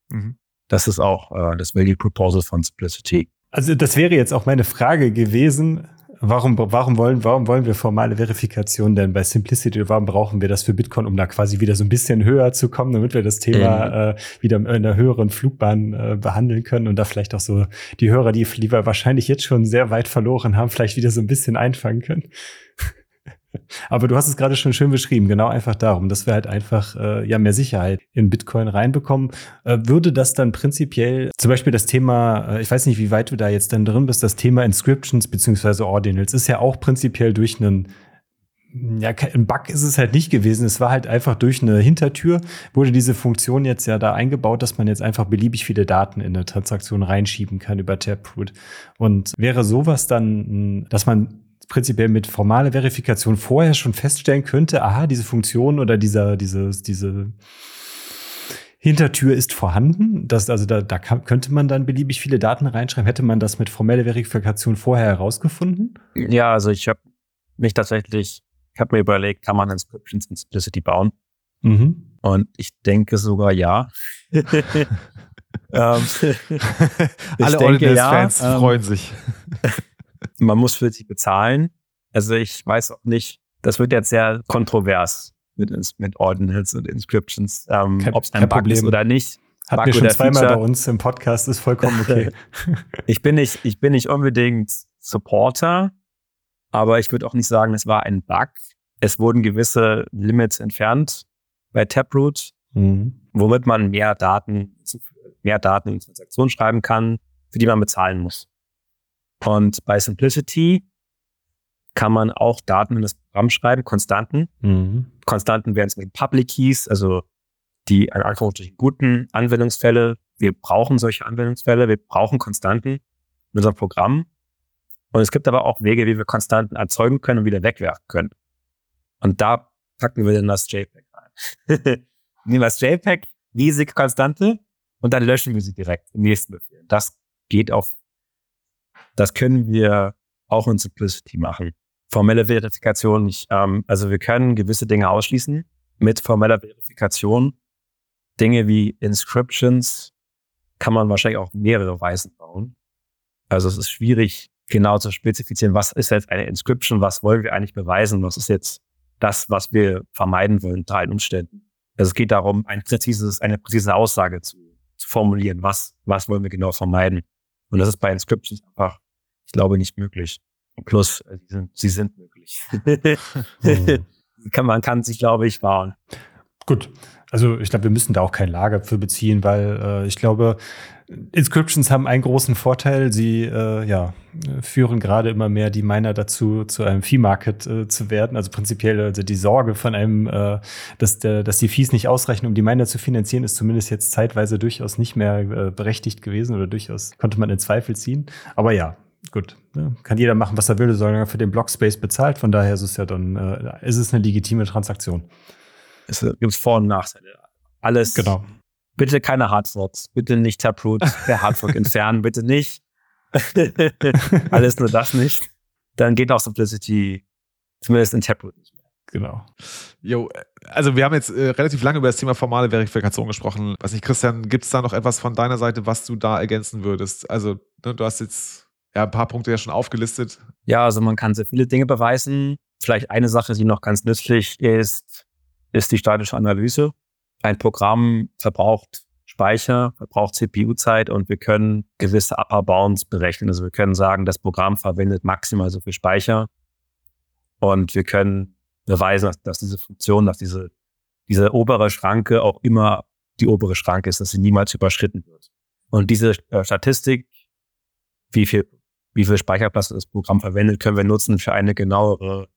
Mhm. Das ist auch äh, das Value Proposal von Simplicity. Also das wäre jetzt auch meine Frage gewesen. Warum, warum, wollen, warum wollen wir formale Verifikation denn bei Simplicity? Warum brauchen wir das für Bitcoin, um da quasi wieder so ein bisschen höher zu kommen, damit wir das Thema mhm. äh, wieder in einer höheren Flugbahn äh, behandeln können und da vielleicht auch so die Hörer, die, die wir wahrscheinlich jetzt schon sehr weit verloren haben, vielleicht wieder so ein bisschen einfangen können? Aber du hast es gerade schon schön beschrieben, genau einfach darum, dass wir halt einfach äh, ja mehr Sicherheit in Bitcoin reinbekommen. Äh, würde das dann prinzipiell zum Beispiel das Thema, äh, ich weiß nicht, wie weit du da jetzt dann drin bist, das Thema Inscriptions beziehungsweise Ordinals ist ja auch prinzipiell durch einen ja, ein Bug ist es halt nicht gewesen. Es war halt einfach durch eine Hintertür wurde diese Funktion jetzt ja da eingebaut, dass man jetzt einfach beliebig viele Daten in eine Transaktion reinschieben kann über Taproot. Und wäre sowas dann, dass man prinzipiell mit formaler Verifikation vorher schon feststellen könnte, aha, diese Funktion oder dieser, diese, diese Hintertür ist vorhanden. Das, also da, da kann, könnte man dann beliebig viele Daten reinschreiben. Hätte man das mit formeller Verifikation vorher herausgefunden? Ja, also ich habe mich tatsächlich, ich habe mir überlegt, kann man Inscriptions in Simplicity bauen? Mhm. Und ich denke sogar ja. ähm, Alle Ordinals-Fans ja, ähm, freuen sich man muss für sie bezahlen. Also ich weiß auch nicht, das wird jetzt sehr kontrovers mit, mit Ordinals und Inscriptions, ähm, ob es ein Bug Problem. ist oder nicht. Hatten wir schon zweimal Feature. bei uns im Podcast, ist vollkommen okay. ich bin nicht, ich bin nicht unbedingt Supporter, aber ich würde auch nicht sagen, es war ein Bug. Es wurden gewisse Limits entfernt bei Taproot, mhm. womit man mehr Daten, mehr Daten in Transaktionen schreiben kann, für die man bezahlen muss. Und bei Simplicity kann man auch Daten in das Programm schreiben, Konstanten. Mhm. Konstanten wären es mit Public Keys, also die in Anführungsstrichen guten Anwendungsfälle. Wir brauchen solche Anwendungsfälle, wir brauchen Konstanten in unserem Programm. Und es gibt aber auch Wege, wie wir Konstanten erzeugen können und wieder wegwerfen können. Und da packen wir dann das JPEG rein. Nehmen wir das JPEG, riesige Konstante, und dann löschen wir sie direkt im nächsten Befehl. Das geht auf das können wir auch in Simplicity machen. Formelle Verifikation nicht. Ähm, also wir können gewisse Dinge ausschließen mit formeller Verifikation. Dinge wie Inscriptions kann man wahrscheinlich auch mehrere Weisen bauen. Also es ist schwierig, genau zu spezifizieren, was ist jetzt eine Inscription, was wollen wir eigentlich beweisen, was ist jetzt das, was wir vermeiden wollen unter allen Umständen. Also es geht darum, ein präzises, eine präzise Aussage zu, zu formulieren, was, was wollen wir genau vermeiden. Und das ist bei Inscriptions einfach ich glaube, nicht möglich. Plus, äh, sie sind, sie sind möglich. kann, man kann sich, glaube ich, bauen. Gut. Also ich glaube, wir müssen da auch kein Lager für beziehen, weil äh, ich glaube, Inscriptions haben einen großen Vorteil. Sie äh, ja, führen gerade immer mehr die Miner dazu, zu einem Fee-Market äh, zu werden. Also prinzipiell also die Sorge von einem, äh, dass, der, dass die Fees nicht ausreichen, um die Miner zu finanzieren, ist zumindest jetzt zeitweise durchaus nicht mehr äh, berechtigt gewesen oder durchaus konnte man in Zweifel ziehen. Aber ja, gut, ne? kann jeder machen, was er will, solange für den Blockspace bezahlt. Von daher ist es ja dann, äh, ist es eine legitime Transaktion. Es gibt Vor- und Nachteile. Alles. Genau. Bitte keine Hardforks. Bitte nicht Taproot per Hardfork entfernen. Bitte nicht. Alles nur das nicht. Dann geht auch Simplicity zumindest in Taproot nicht mehr. Genau. Jo, also wir haben jetzt äh, relativ lange über das Thema formale Verifikation gesprochen. Was nicht, Christian, gibt es da noch etwas von deiner Seite, was du da ergänzen würdest? Also, ne, du hast jetzt ja, ein paar Punkte ja schon aufgelistet. Ja, also man kann sehr viele Dinge beweisen. Vielleicht eine Sache, die noch ganz nützlich ist, ist die statische Analyse. Ein Programm verbraucht Speicher, verbraucht CPU-Zeit und wir können gewisse Upper Bounds berechnen. Also wir können sagen, das Programm verwendet maximal so viel Speicher und wir können beweisen, dass, dass diese Funktion, dass diese, diese obere Schranke auch immer die obere Schranke ist, dass sie niemals überschritten wird. Und diese äh, Statistik, wie viel wie viel Speicherplatz das Programm verwendet, können wir nutzen für eine genauere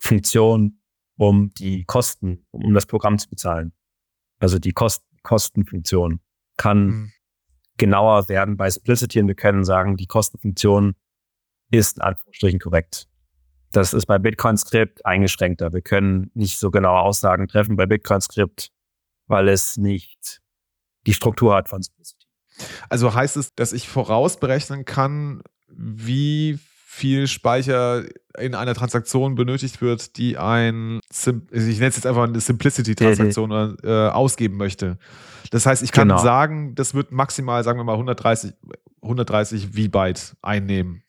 Funktion, um die Kosten, um das Programm zu bezahlen. Also die Kost Kostenfunktion kann mhm. genauer werden bei Simplicity und wir können sagen, die Kostenfunktion ist in Anführungsstrichen korrekt. Das ist bei Bitcoin-Skript eingeschränkter. Wir können nicht so genaue Aussagen treffen bei Bitcoin-Skript, weil es nicht die Struktur hat von Simplicity. Also heißt es, dass ich vorausberechnen kann, wie viel Speicher in einer Transaktion benötigt wird, die ein, Sim ich nenne es jetzt einfach eine Simplicity-Transaktion äh, ausgeben möchte. Das heißt, ich kann genau. sagen, das wird maximal, sagen wir mal, 130, 130 V-Byte einnehmen.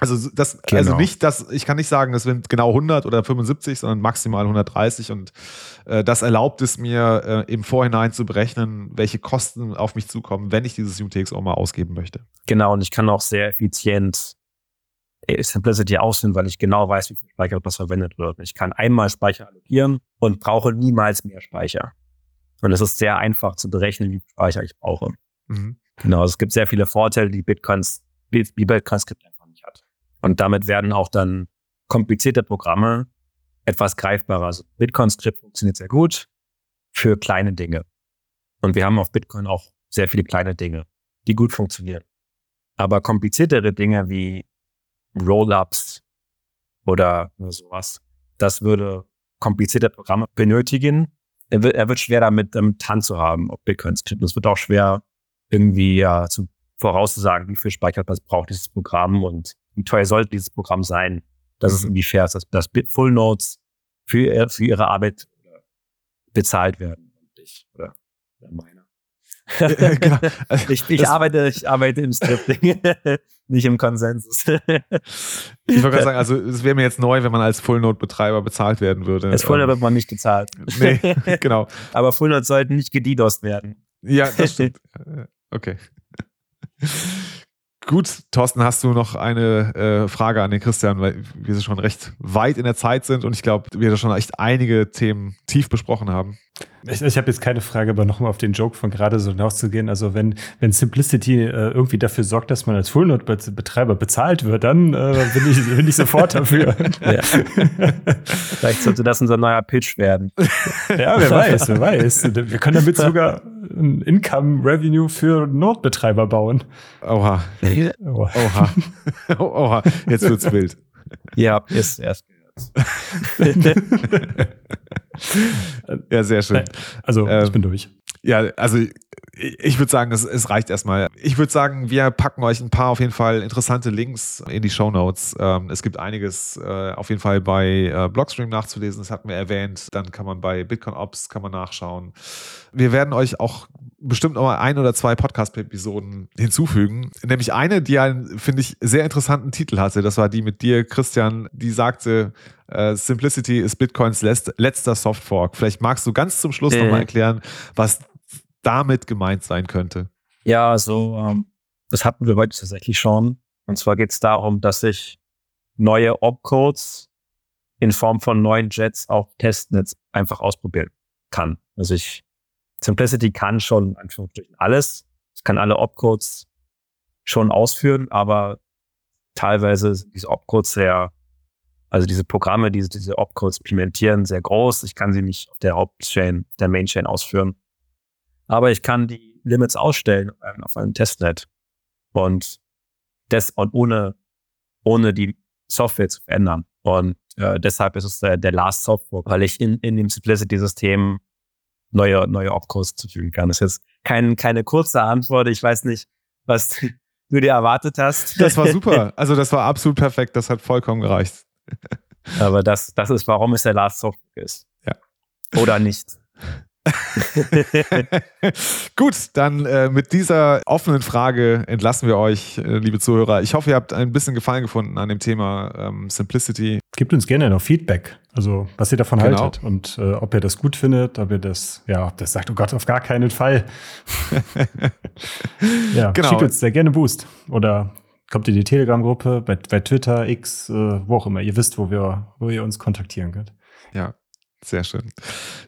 Also das, also genau. also nicht, dass ich kann nicht sagen, das sind genau 100 oder 75, sondern maximal 130 und äh, das erlaubt es mir äh, im Vorhinein zu berechnen, welche Kosten auf mich zukommen, wenn ich dieses UTXO mal ausgeben möchte. Genau und ich kann auch sehr effizient äh, Simplicity ausführen, weil ich genau weiß, wie viel Speicher was verwendet wird. Ich kann einmal Speicher allokieren und brauche niemals mehr Speicher. Und es ist sehr einfach zu berechnen, wie viel Speicher ich brauche. Mhm. Genau, es gibt sehr viele Vorteile, die Bitcoins, wie Bitcoin Skript einfach nicht hat. Und damit werden auch dann komplizierte Programme etwas greifbarer. Also Bitcoin Skript funktioniert sehr gut für kleine Dinge. Und wir haben auf Bitcoin auch sehr viele kleine Dinge, die gut funktionieren. Aber kompliziertere Dinge wie Rollups oder sowas, das würde komplizierte Programme benötigen. Er wird, er wird schwer damit, damit Hand zu haben, ob Bitcoin Skript. Es wird auch schwer, irgendwie ja, zu, vorauszusagen, wie viel Speicherplatz braucht dieses Programm und wie teuer sollte dieses Programm sein, dass es mhm. irgendwie fair ist, dass, dass Full Nodes für, für ihre Arbeit bezahlt werden. Ich, oder, oder meiner. genau. ich, ich arbeite, ich arbeite im Scripting, nicht im Konsensus. ich wollte gerade sagen, also es wäre mir jetzt neu, wenn man als Full Node Betreiber bezahlt werden würde. Als Full Node ähm, wird man nicht bezahlt. nee, genau. Aber Full Node sollten nicht gedidost werden. Ja, das stimmt. Okay. Gut, Thorsten, hast du noch eine äh, Frage an den Christian, weil wir schon recht weit in der Zeit sind und ich glaube, wir da schon echt einige Themen tief besprochen haben. Ich, ich habe jetzt keine Frage, aber nochmal auf den Joke von gerade so hinauszugehen. Also wenn, wenn Simplicity äh, irgendwie dafür sorgt, dass man als Fullnode-Betreiber bezahlt wird, dann äh, bin, ich, bin ich sofort dafür. Ja. Vielleicht sollte das unser neuer Pitch werden. Ja, wer weiß, wer weiß. Wir können damit sogar ein Income-Revenue für Node-Betreiber bauen. Oha. Oha. Oha. Oha. Jetzt wird's wild. Ja, ist erst ja, sehr schön. Also, ich ähm, bin durch. Ja, also ich würde sagen, es, es, reicht erstmal. Ich würde sagen, wir packen euch ein paar auf jeden Fall interessante Links in die Show Notes. Ähm, es gibt einiges äh, auf jeden Fall bei äh, Blockstream nachzulesen, das hatten wir erwähnt. Dann kann man bei Bitcoin Ops kann man nachschauen. Wir werden euch auch bestimmt noch mal ein oder zwei Podcast-Episoden hinzufügen. Nämlich eine, die einen, finde ich, sehr interessanten Titel hatte. Das war die mit dir, Christian, die sagte, äh, Simplicity ist Bitcoins letzter Softfork. Vielleicht magst du ganz zum Schluss äh. nochmal erklären, was damit gemeint sein könnte. Ja, also ähm, das hatten wir heute tatsächlich schon. Und zwar geht es darum, dass ich neue Opcodes in Form von neuen Jets auf Testnetz einfach ausprobieren kann. Also ich Simplicity kann schon, Anführungsstrichen, alles. Es kann alle Opcodes schon ausführen, aber teilweise sind diese Opcodes sehr, also diese Programme, die diese Opcodes implementieren, sehr groß. Ich kann sie nicht auf der Hauptchain, der Mainchain ausführen. Aber ich kann die Limits ausstellen auf einem Testnet. Und das und ohne, ohne die Software zu verändern. Und äh, deshalb ist es der, der Last Software, weil ich in, in dem Simplicity-System neue, neue Opcos zufügen kann. Das ist jetzt kein, keine kurze Antwort. Ich weiß nicht, was du dir erwartet hast. Das war super. Also das war absolut perfekt. Das hat vollkommen gereicht. Aber das, das ist, warum es der Last Software ist. Ja. Oder nicht. Gut, dann äh, mit dieser offenen Frage entlassen wir euch, äh, liebe Zuhörer. Ich hoffe, ihr habt ein bisschen Gefallen gefunden an dem Thema ähm, Simplicity. Gebt uns gerne noch Feedback, also was ihr davon genau. haltet und äh, ob ihr das gut findet, ob ihr das, ja, ob das sagt, oh Gott, auf gar keinen Fall. ja, genau. schickt uns sehr gerne Boost oder kommt in die Telegram-Gruppe, bei, bei Twitter, X, äh, wo auch immer. Ihr wisst, wo, wir, wo ihr uns kontaktieren könnt. Ja, sehr schön.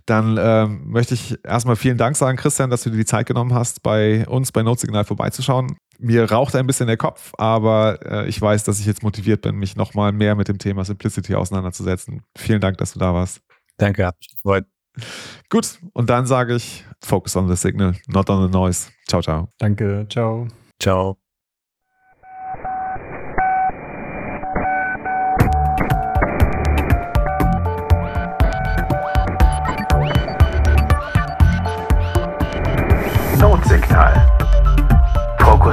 Dann ähm, möchte ich erstmal vielen Dank sagen, Christian, dass du dir die Zeit genommen hast, bei uns bei Notsignal vorbeizuschauen. Mir raucht ein bisschen der Kopf, aber äh, ich weiß, dass ich jetzt motiviert bin, mich nochmal mehr mit dem Thema Simplicity auseinanderzusetzen. Vielen Dank, dass du da warst. Danke, hab mich gefreut. Gut, und dann sage ich, focus on the signal, not on the noise. Ciao, ciao. Danke, ciao. Ciao.